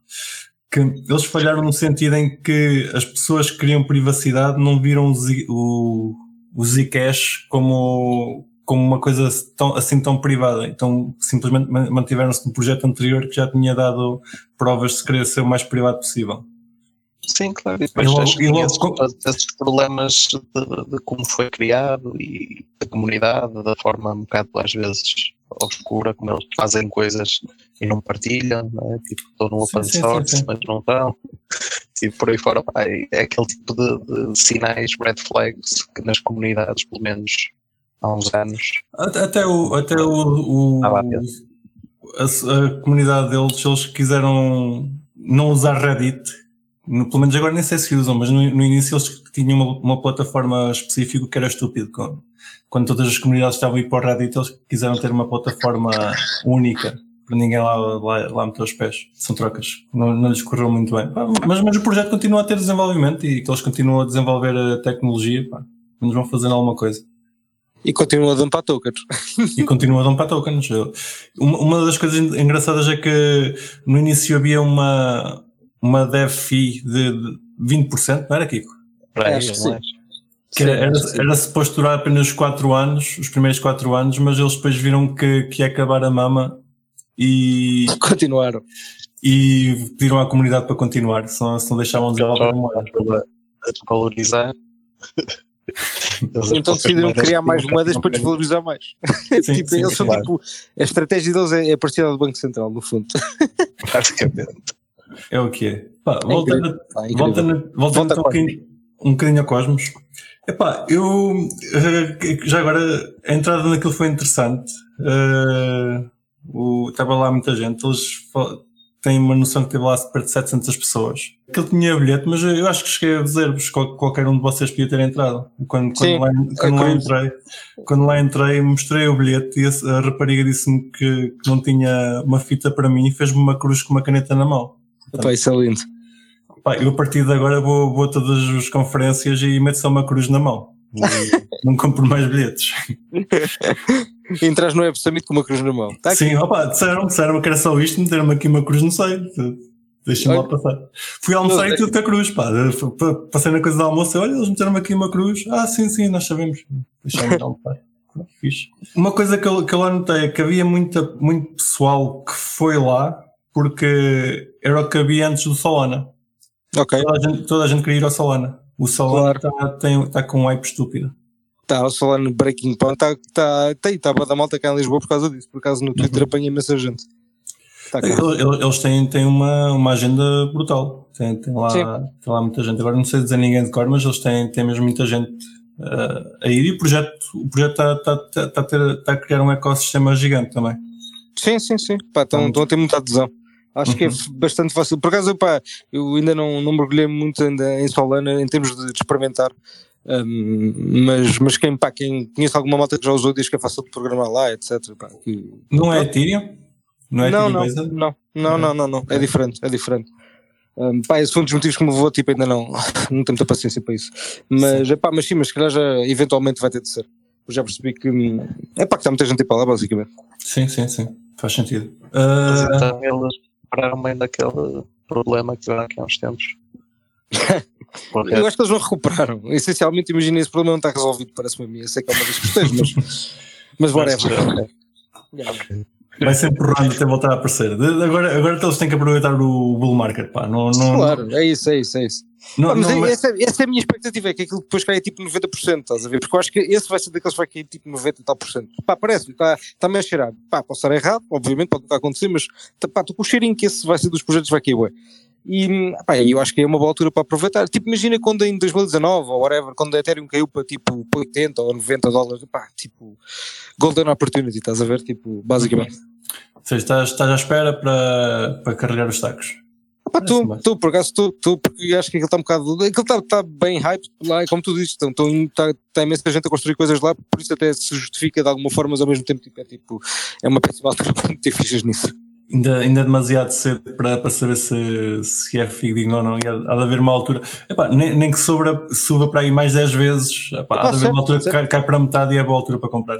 Que eles falharam no sentido em que as pessoas que queriam privacidade não viram o, Z- o, o Zcash como, como uma coisa tão, assim tão privada. Então simplesmente ma- mantiveram-se no projeto anterior que já tinha dado provas de querer ser o mais privado possível. Sim, claro. E depois E e com- todos esses problemas de, de como foi criado e da comunidade, da forma um bocado às vezes obscura, como eles fazem coisas e não partilham, não é? Tipo, estão no Sim, open sim, sim, source, sim. mas não estão. E por aí fora, é é aquele tipo de, de sinais, red flags, que nas comunidades, pelo menos há uns anos, Até, o, até o, o- Pedro. a, a comunidade deles, eles quiseram não usar Reddit, no- pelo menos agora nem sei se usam, mas no, no início eles tinham uma, uma plataforma específica que era estúpido. Quando, quando todas as comunidades estavam a ir para o Reddit, eles quiseram ter uma plataforma única para ninguém lá, lá, lá meter os pés. São trocas. Não, não lhes correu muito bem. Pá, Mas, mas o projeto continua a ter desenvolvimento e que eles continuam a desenvolver a tecnologia. Pá, nos vão fazendo alguma coisa E continua a dampar tokens. e continua a dumpar tokens. Uma, uma das coisas engraçadas é que no início havia uma, uma dev fee de de 20%, não era, Kiko? para aí, Acho que não sim. é? Que era, era, era suposto durar apenas 4 anos, os primeiros 4 anos, mas eles depois viram que, que ia acabar a mama e, Continuaram. e pediram à comunidade para continuar, senão, senão deixavam de desenvolver a moeda. a desvalorizar. Então decidiram criar mais moedas para desvalorizar mais. Sim, tipo, sim, eles são claro. tipo. A estratégia deles é, é parecida à do Banco Central, no fundo. Basicamente. É o que é. Pá, voltando, a- Pá, incrível. Voltando, voltando Volta um, bocadinho, um bocadinho a Cosmos. Epá, eu eh, já agora a entrada naquilo foi interessante. Eh, o- Estava lá muita gente, eles tem uma noção que teve lá perto de 700 pessoas. Que ele tinha bilhete, mas eu acho que cheguei a dizer-vos qualquer um de vocês podia ter entrado. Quando, Sim, quando, lá, quando, lá, entrei, quando lá entrei, mostrei o bilhete e a, a rapariga disse-me que, que, não tinha uma fita para mim e fez-me uma cruz com uma caneta na mão. Portanto, Pá, isso é lindo. Pá, eu a partir de agora vou, vou a todas as conferências e meto só uma cruz na mão. não compro mais bilhetes. Entras no Web Summit com uma cruz na mão. Tá Sim, opa, disseram, disseram que era só isto, meteram-me aqui uma cruz, não sei. Deixa-me lá passar. Fui almoçar e tudo com a cruz, pá. Passei na coisa do almoço e olha, eles meteram-me aqui uma cruz. Ah, sim, sim, nós sabemos. Deixa-me almoçar. Fixe. Uma coisa que eu, que eu anotei é que havia muita, muito pessoal que foi lá porque era o que havia antes do Solana. Ok. Toda a gente, toda a gente queria ir ao Solana. O Solana está claro. tá, tá com um hype estúpido. Está, o Solano Breaking Point está tá, tá, tá, tá da malta cá em Lisboa por causa disso. Por acaso no Twitter uhum. apanha imensa gente. Tá eles têm, têm uma, uma agenda brutal. Tem, tem, lá, tem lá muita gente. Agora não sei dizer ninguém de cor, mas eles têm, têm mesmo muita gente uh, a ir e o projeto o projeto está tá, tá, tá, a tá a criar um ecossistema gigante também. Sim, sim, sim. Estão a ter muita adesão. Acho uhum. que é uhum. bastante fácil. Por acaso, pá, eu ainda não, não mergulhei muito ainda em Solana em termos de, de experimentar. Um, mas, mas quem, pá, quem conhece alguma malta que já usou diz que é fácil de programar lá, etc. Pá, que... Não é Ethereum? Não é não, não, não, não, não, não, não, é diferente, é diferente. Um, pá, esse foi um dos motivos que me levou, tipo, ainda não, não tenho muita paciência para isso. Mas, sim. Pá, mas sim, mas se calhar já eventualmente vai ter de ser. Eu já percebi que é pá, que está muita gente para lá, basicamente. Sim, sim, sim, faz sentido. Uh... Bem daquele problema que tiveram aqui há uns tempos. Eu acho que eles não recuperaram. Essencialmente, imagina esse problema não está resolvido, parece-me a mim. Eu sei que é uma das questões, mas, mas whatever. Vai ser empurrando até voltar a aparecer. Agora, agora eles têm que aproveitar o bull market, pá. Não, não, claro, é isso, é isso, é isso. Não, mas não, essa, é, essa, é a minha expectativa, é que aquilo depois caia tipo 90%, estás a ver? Porque eu acho que esse vai ser daqueles que vai cair tipo 90 e tal por cento. Pá, parece-me, está tá meio a cheirar. Pá, posso estar errado, obviamente, pode nunca acontecer, mas tá, pá, estou com o cheirinho que esse vai ser dos projetos que vai cair, ué. E pá, eu acho que é uma boa altura para aproveitar. Tipo, imagina quando em 2019 ou whatever, quando a Ethereum caiu para tipo 80 ou 90 dólares, pá, tipo, golden opportunity, estás a ver? Tipo, basicamente. Ou seja, estás, estás à espera para, para carregar os sacos. Pá, tu, tu, por acaso, tu, tu, porque acho que aquilo está um bocado. Aquilo está, está bem hype lá, como tu dizes, está, está imensa gente a construir coisas lá, por isso até se justifica de alguma forma, mas ao mesmo tempo tipo, é tipo, é uma péssima altura para meter fichas nisso. Ainda, ainda é demasiado cedo para, para saber se, se é fidedigno ou não. E há, há de haver uma altura, epá, nem, nem que sobra, suba para aí mais 10 vezes, epá, há de haver uma altura que cai, cai, para metade e é boa altura para comprar.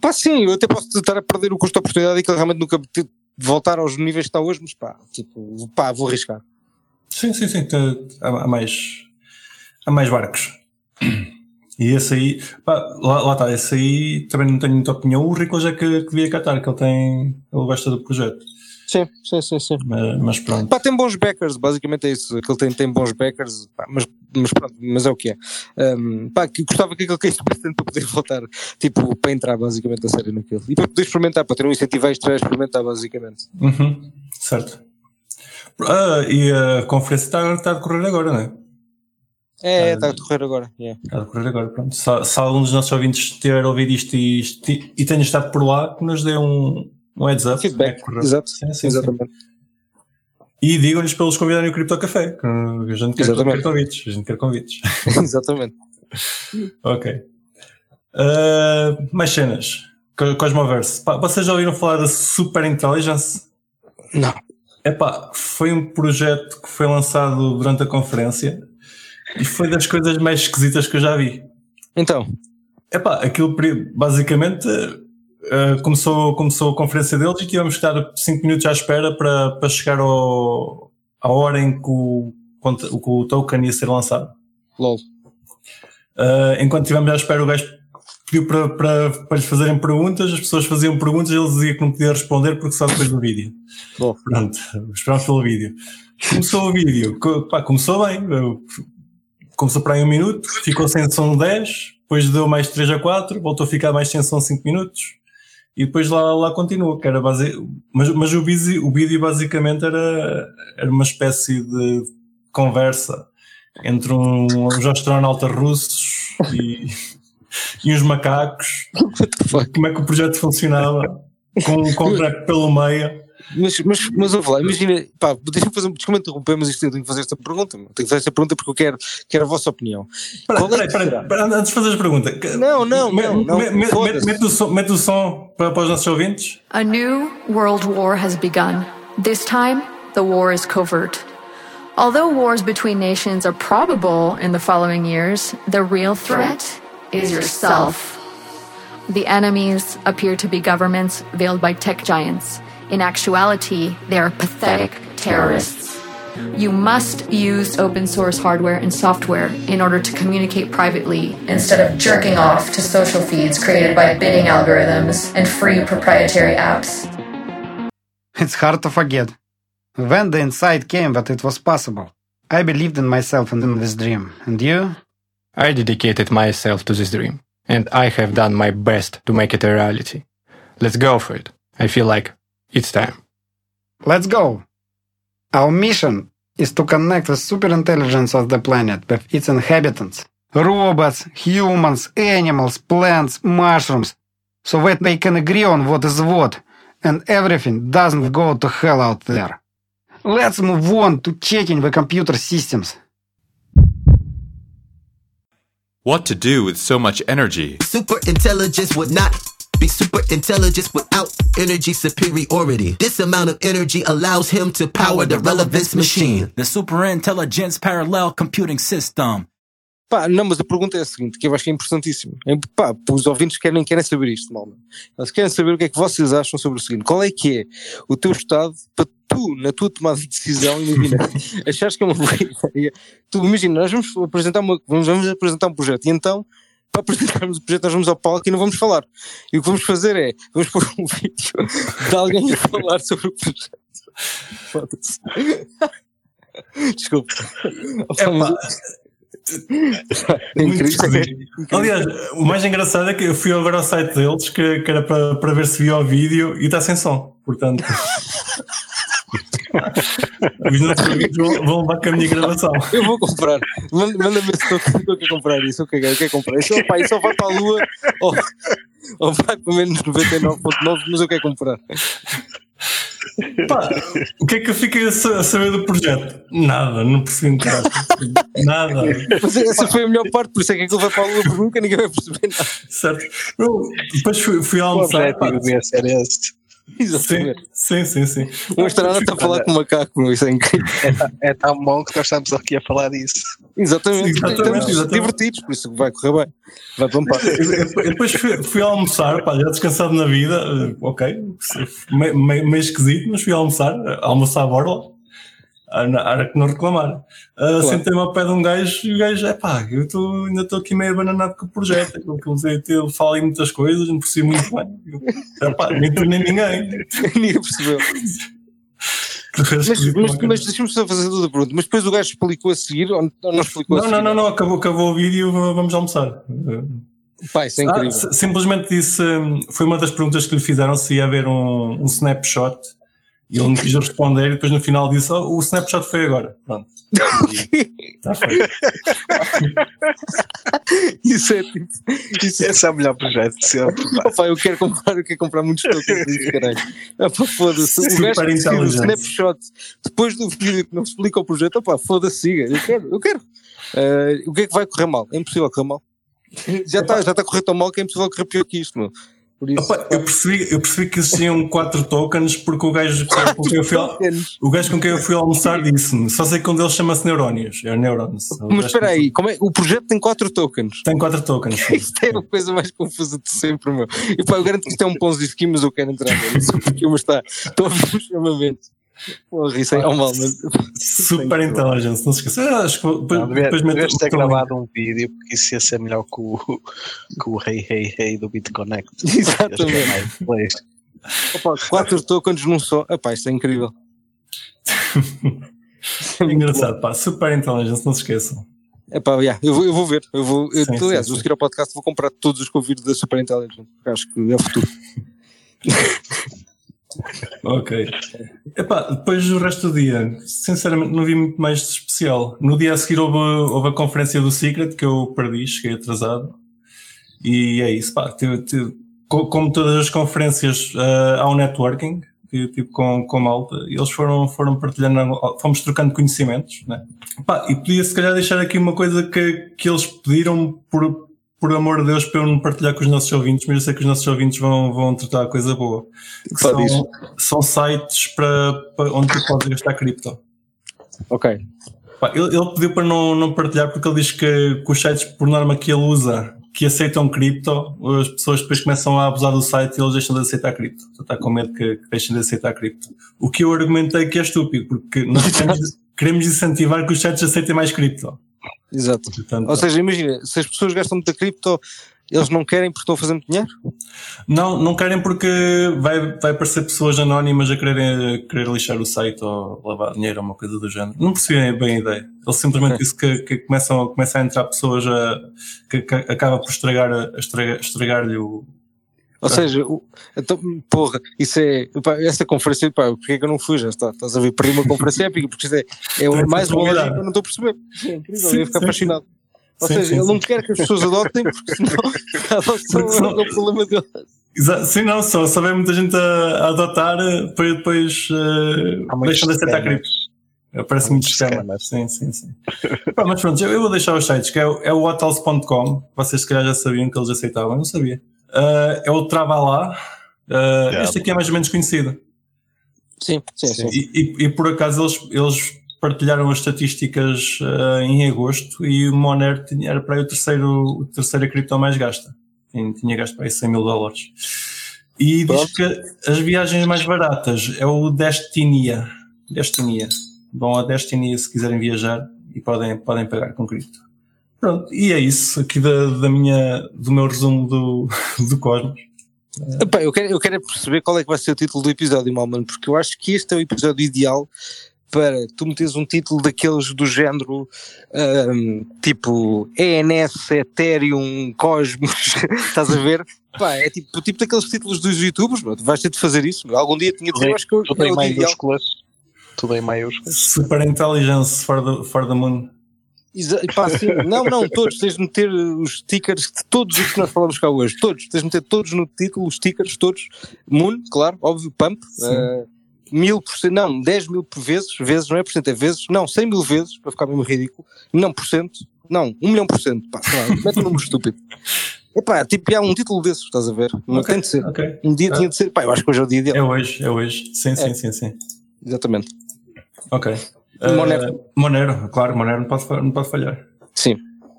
Pá, sim, eu até posso estar a perder o custo de oportunidade e que realmente nunca voltar aos níveis que está hoje, mas pá, tipo, pá, vou arriscar. Sim, sim, sim, há, há mais, há mais barcos. E esse aí, pá, lá, lá está, esse aí também não tenho muita opinião. O Rico é que, que devia catar, que ele tem, ele gosta do projeto. Sim, sim, sim, sim. Mas, mas pronto. Pá, tem bons backers, basicamente é isso. Que ele tem, tem bons backers, pá, mas, mas pronto, mas é o que é. Um, pá, que gostava que ele caísse bastante para poder voltar, tipo, para entrar basicamente a série naquilo. E para poder experimentar, para ter um incentivo extra a experimentar basicamente. Uhum, certo. Ah, e a conferência está, está a decorrer agora, não é? É, está a decorrer agora. Yeah. Está a decorrer agora, pronto. Se, se algum dos nossos ouvintes ter ouvido isto e, isto, e tenha estado por lá, que nos dê um, um heads up. Feedback, é exato. Sim, sim, Exatamente. Sim. E digam-lhes para eles convidarem o Cripto Café, que a gente quer Exatamente. convites. A gente quer convites. Exatamente. ok. Uh, mais cenas. Cosmoverse. Pá, vocês já ouviram falar da Super Intelligence? Não. Epá, foi um projeto que foi lançado durante a conferência e foi das coisas mais esquisitas que eu já vi. Então? Epá, aquilo basicamente uh, começou, começou a conferência deles e tivemos que estar 5 minutos à espera para, para chegar ao, à hora em que o, que o token ia ser lançado. LOL. Uh, enquanto estivemos à espera, o gajo pediu para, para, para lhes fazerem perguntas, as pessoas faziam perguntas e ele dizia que não podia responder porque só depois do vídeo. Oh. Pronto, esperamos pelo vídeo. Começou o vídeo, pá, começou bem, começou para aí um minuto, ficou sem som 10, depois deu mais 3 a 4, voltou a ficar mais sem som 5 minutos e depois lá, lá continua, que era base... mas, mas o, vídeo, o vídeo basicamente era, era uma espécie de conversa entre um, uns astronautas russos e, e uns macacos, como é que o projeto funcionava, com um contrato pelo meio. Mas, mas, mas ouve lá, imagina, pá, deixa-me fazer, desculpa interromper, mas isto eu tenho que fazer esta pergunta, tenho que fazer esta pergunta porque eu quero, quero a vossa opinião. Peraí, peraí, peraí, peraí, antes de fazer a pergunta. Não, não, não. não mete, mete, mete, o som, mete o som para, para os nossos ouvintes. A new world war has begun. This time, the war is covert. Although wars between nations are probable in the following years, the real threat is yourself. The enemies appear to be governments veiled by tech giants. In actuality, they are pathetic terrorists. You must use open source hardware and software in order to communicate privately instead of jerking off to social feeds created by bidding algorithms and free proprietary apps. It's hard to forget. When the insight came that it was possible, I believed in myself and in this dream. And you? I dedicated myself to this dream, and I have done my best to make it a reality. Let's go for it. I feel like it's time. Let's go. Our mission is to connect the superintelligence of the planet with its inhabitants robots, humans, animals, plants, mushrooms so that they can agree on what is what and everything doesn't go to hell out there. Let's move on to checking the computer systems. What to do with so much energy? Super intelligence would not be super intelligence without energy superiority. This amount of energy allows him to power the relevance machine. The super intelligence parallel computing system. Pá, não, mas a pergunta é a seguinte, que eu acho que é importantíssimo. É, pá, os ouvintes querem, querem saber isto, mal. Eles querem saber o que é que vocês acham sobre o seguinte. Qual é que é o teu estado para tu, na tua tomada de decisão, imagina, achares que é uma boa ideia. Tu, imagina, nós vamos apresentar, uma, vamos, vamos apresentar um projeto e então para apresentarmos o projeto, nós vamos ao palco e não vamos falar. E o que vamos fazer é, vamos pôr um vídeo de alguém a falar sobre o projeto. Desculpa. É, pá. Aliás, o mais engraçado é que eu fui agora ao site deles que, que era para, para ver se via o vídeo e está sem som. Portanto, os nossos amigos vão, vão levar com a minha gravação. Eu vou comprar. Manda-me se estou a comprar isso. Eu quero, eu quero comprar. Isso, opa, isso só vai para a lua ou, ou vai para menos 99.9, mas eu quero comprar. Pá, o que é que eu fiquei a saber do projeto? Nada, não percebi bocado. Nada. Mas essa foi a melhor parte, por isso é que aquilo vai para a lua nunca ninguém vai perceber nada. Certo. Eu, depois fui, fui almoçar. O objetivo ia ser esse. Exatamente. Sim, sim, sim. O astronauta está a falar com o macaco, isso é incrível. É, é, tão bom que nós estamos aqui a falar disso. Exatamente, exatamente, exatamente. divertidos, por isso vai correr bem. Vai para um Depois fui, fui almoçar, pá, já descansado na vida, ok, meio, meio, meio esquisito, mas fui almoçar, almoçar a borla era que não reclamar. Uh, claro. Sentei-me ao pé de um gajo e o gajo, é pá, eu tô, ainda estou aqui meio abananado com o projeto. Ele fala em muitas coisas, não percebo muito bem. Eu, pá, nem tu nem ninguém. Ninguém percebeu. mas, mas, mas deixa-me só fazer tudo pronto. Mas depois o gajo explicou a seguir ou não explicou não, a seguir? Não, não, não, acabou, acabou o vídeo, vamos almoçar. Pai, isso é incrível. Ah, simplesmente disse, foi uma das perguntas que lhe fizeram se ia haver um, um snapshot e ele não quis responder e depois no final disse: oh, o Snapchat foi agora. Pronto. Está feito. isso é tipo. Isso é... Esse é o melhor projeto de sempre. Opa, eu quero comprar, eu quero comprar muitos tokens disso, caralho. Opa, foda-se. O gajo que o Snapshot depois do vídeo que não explica o projeto, opa, foda-se, siga. Eu quero, eu quero. Uh, o que é que vai correr mal? É impossível correr mal. Já está já tá a correr tão mal que é impossível correr pior que isto, meu. Isso, Opa, eu, percebi, eu percebi que existiam 4 tokens porque o gajo, com quem eu fui, o gajo com quem eu fui almoçar disse-me, só sei que um deles chama-se Neurónios, é Neurons. Mas espera aí, como é, o projeto tem 4 tokens? Tem 4 tokens. Isto é a coisa mais confusa de sempre, meu. E pá, eu garanto que isto é um Ponzi Scheme, mas eu quero entrar nisso, porque mas está, estou a ver o chamamento. Porra, isso é um mal, mas... Super inteligente, não se esqueça. Acho que depois, não, devia, depois devias ter gravado um vídeo porque isso ia ser melhor que o, que o Hey Hey Hey do BitConnect. Exatamente. Opa, quatro tokens num só. Epá, isto é incrível. é engraçado, pá. Super inteligente, não se esqueçam. É pá, yeah, eu, vou, eu vou ver. Eu vou, eu, sim, aliás, sim, vou seguir ao podcast vou comprar todos os convites da Super Intelligent, porque acho que é o futuro. Ok. Epá, depois do resto do dia, sinceramente não vi muito mais de especial. No dia a seguir houve, houve a conferência do Secret que eu perdi, cheguei atrasado. E é isso, pá. Tive, tive, como todas as conferências, uh, há um networking. tipo com, com malta, e eles foram, foram partilhando, fomos trocando conhecimentos, né? E podia se calhar deixar aqui uma coisa que, que eles pediram por, por amor de Deus para eu não partilhar com os nossos ouvintes, mas eu sei que os nossos ouvintes vão, vão tratar a coisa boa. Que são, são sites para, para onde tu podes gastar cripto. Ok. Ele, ele pediu para não, não partilhar porque ele diz que, que os sites, por norma, que ele usa, que aceitam cripto, as pessoas depois começam a abusar do site e eles deixam de aceitar cripto. Então está com medo que, que deixem de aceitar cripto. O que eu argumentei que é estúpido, porque nós queremos, queremos incentivar que os sites aceitem mais cripto. Exato. Portanto, Ou seja, imagina, se as pessoas gastam muita cripto, eles não querem porque estão a fazer muito dinheiro? Não, não querem porque vai, vai aparecer pessoas anónimas a quererem a querer lixar o site ou lavar dinheiro ou uma coisa do género. Não percebi bem a ideia. Ele simplesmente Ok. disse que, que começam, começam a entrar pessoas a, que, que acaba por estragar, estragar-lhe o. Ou seja, o- então, porra, isso é. pá, essa conferência, pá, porque é que eu não fui? Já está, estás a ver? Perdi uma conferência épica, porque isto é, é mais uma lógica que eu não estou a perceber. Sim, é incrível, Sim, eu ia ficar sim, fascinado. Ou Sim, seja, sim, ele não quer que as pessoas adotem, porque senão a adoção é o problema dele. Exa- Sim, não, só, só vem muita gente a, a adotar eh, para depois uh, Há muitos deixam de aceitar criptos. Parece Há muito esquema. scammers. Sim, sim, sim. Pá, mas pronto, eu eu vou deixar os sites, que é, o- é o hotels.com. Vocês se calhar já sabiam que eles aceitavam, eu não sabia. Ah, é o Travalá. Ah, este aqui é mais ou menos conhecido. Sim, sim, sim. E, e- e por acaso eles, eles partilharam as estatísticas ah, em agosto e o Monero tinha, era para aí o terceiro, o terceiro cripto mais gasta. Tinha, tinha gasto para aí 100 mil dólares. E diz que as viagens mais baratas é o Destinia. Destinia. Vão a Destinia se quiserem viajar e podem, podem pagar com cripto. Pronto, e é isso aqui da, da minha, do meu resumo do, do Cosmos. Epá, eu, quero, eu quero é perceber qual é que vai ser o título do episódio, Malman, porque eu acho que este é o episódio ideal para tu meteres um título daqueles do género ahm, tipo ENS, Ethereum, Cosmos, estás a ver? Pá, é tipo, tipo daqueles títulos dos youtubers, tu vais ter de fazer isso. Algum dia tinha de ser, eu acho que eu- Tudo é em o maiúsculas. Tudo em maiúsculas. Super Intelligence for the, for the Moon. Pá. Não, não, todos, tens de meter os stickers de todos os que nós falamos cá hoje, todos, tens de meter todos no título, os stickers, todos, Moon, claro, óbvio, Pump, eh, mil por cento, não, 10 mil por vezes, vezes, não é por cento, é vezes, não, 100 mil vezes, para ficar mesmo ridículo, não por cento, não, 1 milhão por cento, pá, sei lá, mete um número estúpido. Epá, tipo, há um título desses, estás a ver? Não Ok, tem de ser. ok. Um dia Ah. tinha de ser, pá, eu acho que hoje é o dia É ideal. hoje, é hoje. Sim, sim, sim, sim. Exatamente. Ok. E Monero? Eh, Monero, claro, Monero não pode, não pode falhar. Sim.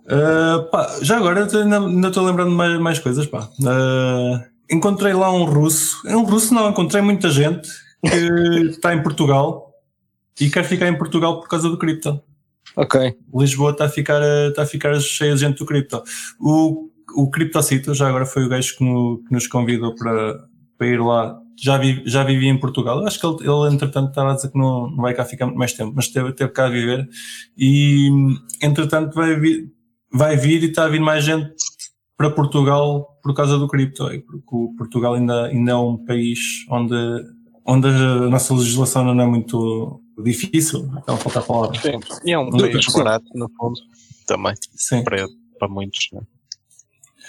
Uh, pá, já agora ainda estou lembrando mais, mais coisas. Pá. Uh, encontrei lá um russo. É Um russo não, encontrei muita gente que está em Portugal e quer ficar em Portugal por causa do cripto. Ok. Lisboa está a ficar, uh, está a ficar cheia de gente do cripto. O, o Criptocito já agora foi o gajo que, no- que nos convidou para, para ir lá. Já, vi, já vivia em Portugal. Eu acho que ele, ele entretanto, estava a dizer que não, não vai cá ficar muito mais tempo, mas teve, teve cá a viver. E, entretanto, vai vir, vai vir e está a vir mais gente para Portugal por causa do cripto. e Porque o Portugal ainda, ainda é um país onde, onde a nossa legislação não é muito difícil. Então, falta a palavra. Sim. E é um Do- país barato, no fundo, também, Sim. para, para muitos. Né?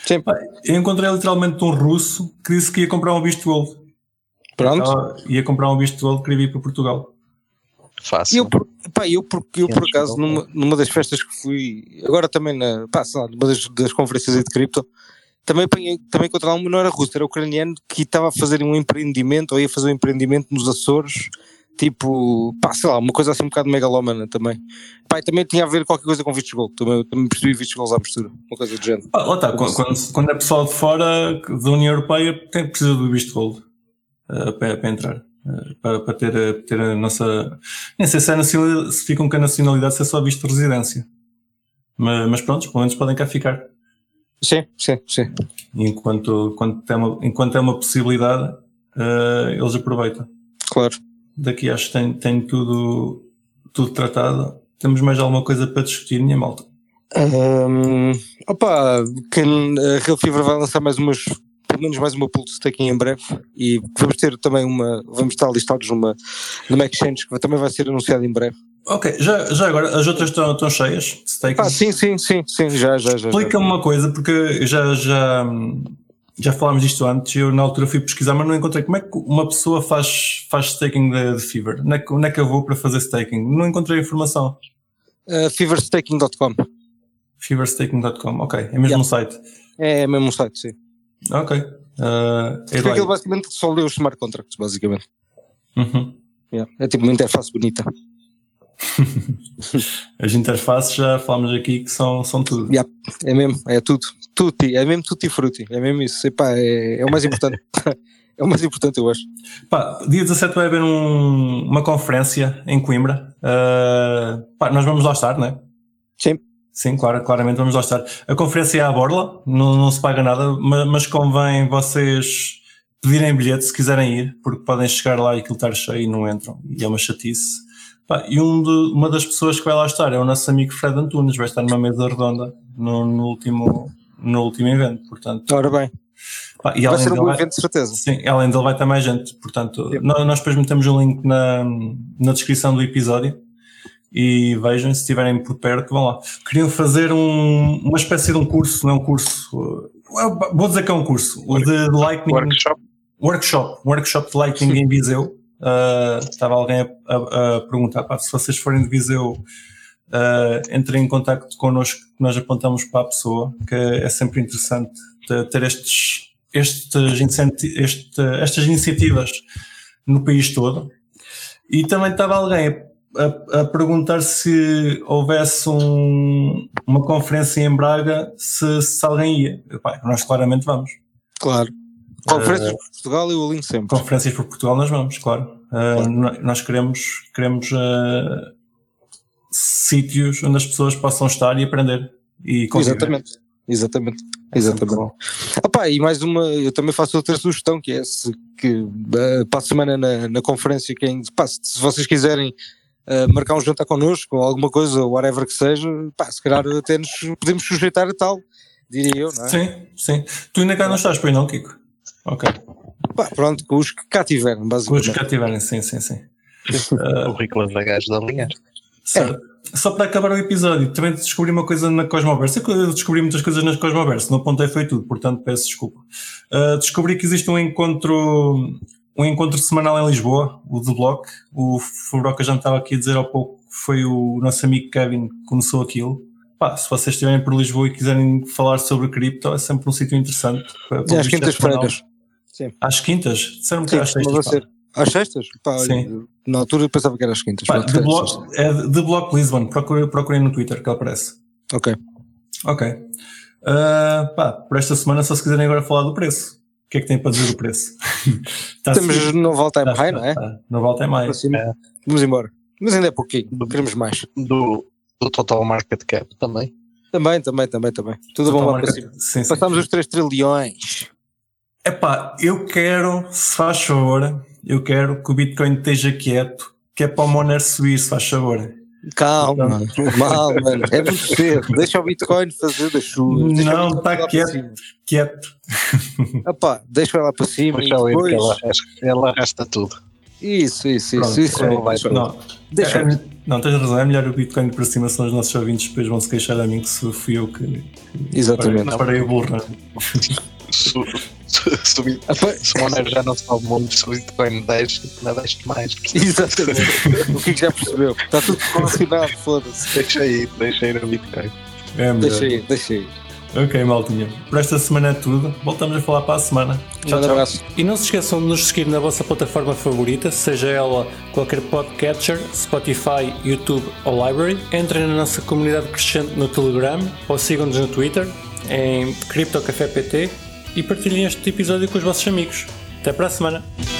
Sim. Eu encontrei literalmente um russo que disse que ia comprar um visto de gold. Pronto. Estava- ia comprar um visto de gold que queria vir para Portugal. Fácil. eu, por, pá, eu, por, eu por acaso, numa, numa das festas que fui, agora também na, pá, sei lá, numa das, das conferências aí de cripto, também, apanhei, também encontrei lá um, não era russo, era ucraniano, que estava a fazer um empreendimento, ou ia fazer um empreendimento nos Açores, tipo, pá, sei lá, uma coisa assim um bocado megalómana também. Pá, e também tinha a ver qualquer coisa com vistos de gold, também, também percebi vistos de gold à mistura, uma coisa do género. Pá, lá está, quando, quando, é pessoal de fora da União Europeia, tem, precisa do visto de gold eh, para, para entrar. eh, para, para ter, ter a nossa. Nem sei se, é se ficam com a nacionalidade, se é só visto de residência. Mas, mas pronto, pelo menos podem cá ficar. Sim, sim, sim. Enquanto, enquanto, é, uma, enquanto é uma possibilidade, eh, eles aproveitam. Claro. Daqui acho que tenho, tenho tudo, tudo tratado. Temos mais alguma coisa para discutir, minha malta? Ahm, opa, que a Real Fever vai lançar mais umas, pelo menos mais uma pulse staking em breve e vamos ter também uma, vamos estar listados numa, numa exchange que também vai ser anunciada em breve. Ok, já, já agora, as outras estão, estão cheias de staking? Ah, sim, sim, sim, sim, já, já, já. Explica-me uma coisa, porque já, já, já falámos disto antes, eu na altura fui pesquisar, mas não encontrei como é que uma pessoa faz, faz staking de, de Fever. Onde é, que, onde é que eu vou para fazer staking? Não encontrei informação. Uh, feverstaking.com. Feverstaking.com, ok. É mesmo Yeah. um site. É mesmo um site, sim. Ok. Uh, é Porque aquilo basicamente só lê os smart contracts, basicamente. Uhum. Yeah. É tipo uma interface bonita. As interfaces já falámos aqui que são, são tudo. Yeah. É mesmo, é tudo. Tutti, é mesmo tutti frutti. É mesmo isso. Epá, é, é o mais importante. é o mais importante, eu acho. Pá, dia 17 vai haver um- uma conferência em Coimbra. Uh, pá, nós vamos lá estar, não é? Sim. Sim, claro, claramente vamos lá estar. A conferência é à borla, não, não se paga nada, ma- mas, convém vocês pedirem bilhete se quiserem ir, porque podem chegar lá e aquilo estar cheio e não entram. E é uma chatice. Pá, e um de- uma das pessoas que vai lá estar é o nosso amigo Fred Antunes, vai estar numa mesa redonda no, no último, no último evento, portanto. Ora bem, Pá, e vai ser um bom vai- evento, de certeza. Sim, além dele vai estar mais gente. Portanto, nós, nós depois metemos o link na, na descrição do episódio e vejam se estiverem por perto que vão lá. Queriam fazer um- uma espécie de um curso, não é um curso. uh, Vou dizer que é um curso. O de Lightning Workshop. workshop, workshop de Lightning em Viseu. Uh, estava alguém a, a- a perguntar pá, se vocês forem de Viseu, uh, entrem em contacto connosco, que nós apontamos para a pessoa, que é sempre interessante ter, estes, estes este- estas iniciativas no país todo. E também estava alguém a, a perguntar se houvesse um- uma conferência em Braga, se, se alguém ia. Epá, nós claramente vamos. Claro. Conferências de Portugal eu alinho sempre. Conferências por Portugal nós vamos, claro. Uh, no- Nós queremos, queremos uh, sítios onde as pessoas possam estar e aprender. E conviver. Exatamente. Exatamente. É Exatamente. Opa, e mais uma, eu também faço outra sugestão que é se, que eh, para a semana na, na conferência, quem, pá, se vocês quiserem eh, marcar um jantar connosco ou alguma coisa, whatever que seja, pá, se calhar até nos podemos sujeitar a tal, diria eu, não é? Sim, sim. Tu ainda cá não estás, pois não, Kiko? Ok. Pá, pronto, com os que cá tiverem, Com os basicamente. que cá tiverem, sim, sim, sim. O Ricolas da gajo da linha. Certo. Só para acabar o episódio, também descobri uma coisa na Cosmoverse. Eu descobri muitas coisas na Cosmoverse, não apontei foi tudo, portanto peço desculpa. Uh, descobri que existe um encontro, um encontro semanal em Lisboa, o The Block. O Fubroca já estava aqui a dizer há pouco que foi o nosso amigo Kevin que começou aquilo. Pá, se vocês estiverem por Lisboa e quiserem falar sobre cripto, é sempre um sítio interessante. E às quintas-feiras. Às quintas? Disseram que Sim, era às sextas. ser. Às sextas? Pá, Sim. na altura eu pensava que era às quintas. Pá, The é Block, é The Block Lisbon, procurem, procurem no Twitter que aparece. Ok. Ok. Ah, pá, por esta semana, só se quiserem agora falar do preço. O que é que tem para dizer do preço? Subir. no all-time high, não é? No volta Para mais. cima. É. Vamos embora. Mas ainda é pouquinho, queremos mais. Do, do Total Market Cap também. Também, também, também, também. Tudo Total bom lá para market- cima. Sim, sim. Passámos os 3 trilhões. Epá, eu quero, se faz favor, eu quero que o Bitcoin esteja quieto, que é para o Monero subir, se faz favor. Calma, mal, mano. É muito cedo. Deixa o Bitcoin fazer das suas. Deixa Não, está quieto. Quieto. Epá, deixa lá para cima Depois e que depois. ela arrasta, ela arrasta tudo. Isso, isso, Pronto, isso. isso ela é, vai deixa- Não, Deixa. é- não, tens razão, é melhor o Bitcoin para cima, senão os nossos ouvintes depois vão se queixar a mim que se fui eu que Exatamente. parei, parei o burro. não é? Se, se, Bit- Epá, se o Monero já não sobe muito, se o Bitcoin deixa, não deixa mais. Exatamente. o que já percebeu? Está tudo relacionado, foda-se. Deixa aí, deixa aí no Bitcoin. É melhor. Deixa aí, deixa aí. Ok, maltinha. Por esta semana é tudo. Voltamos a falar para a semana. Um grande abraço. E não se esqueçam de nos seguir na vossa plataforma favorita, seja ela qualquer podcatcher, Spotify, YouTube ou Library. Entrem na nossa comunidade crescente no Telegram ou sigam-nos no Twitter em CryptoCafé PT e partilhem este episódio com os vossos amigos. Até para a semana!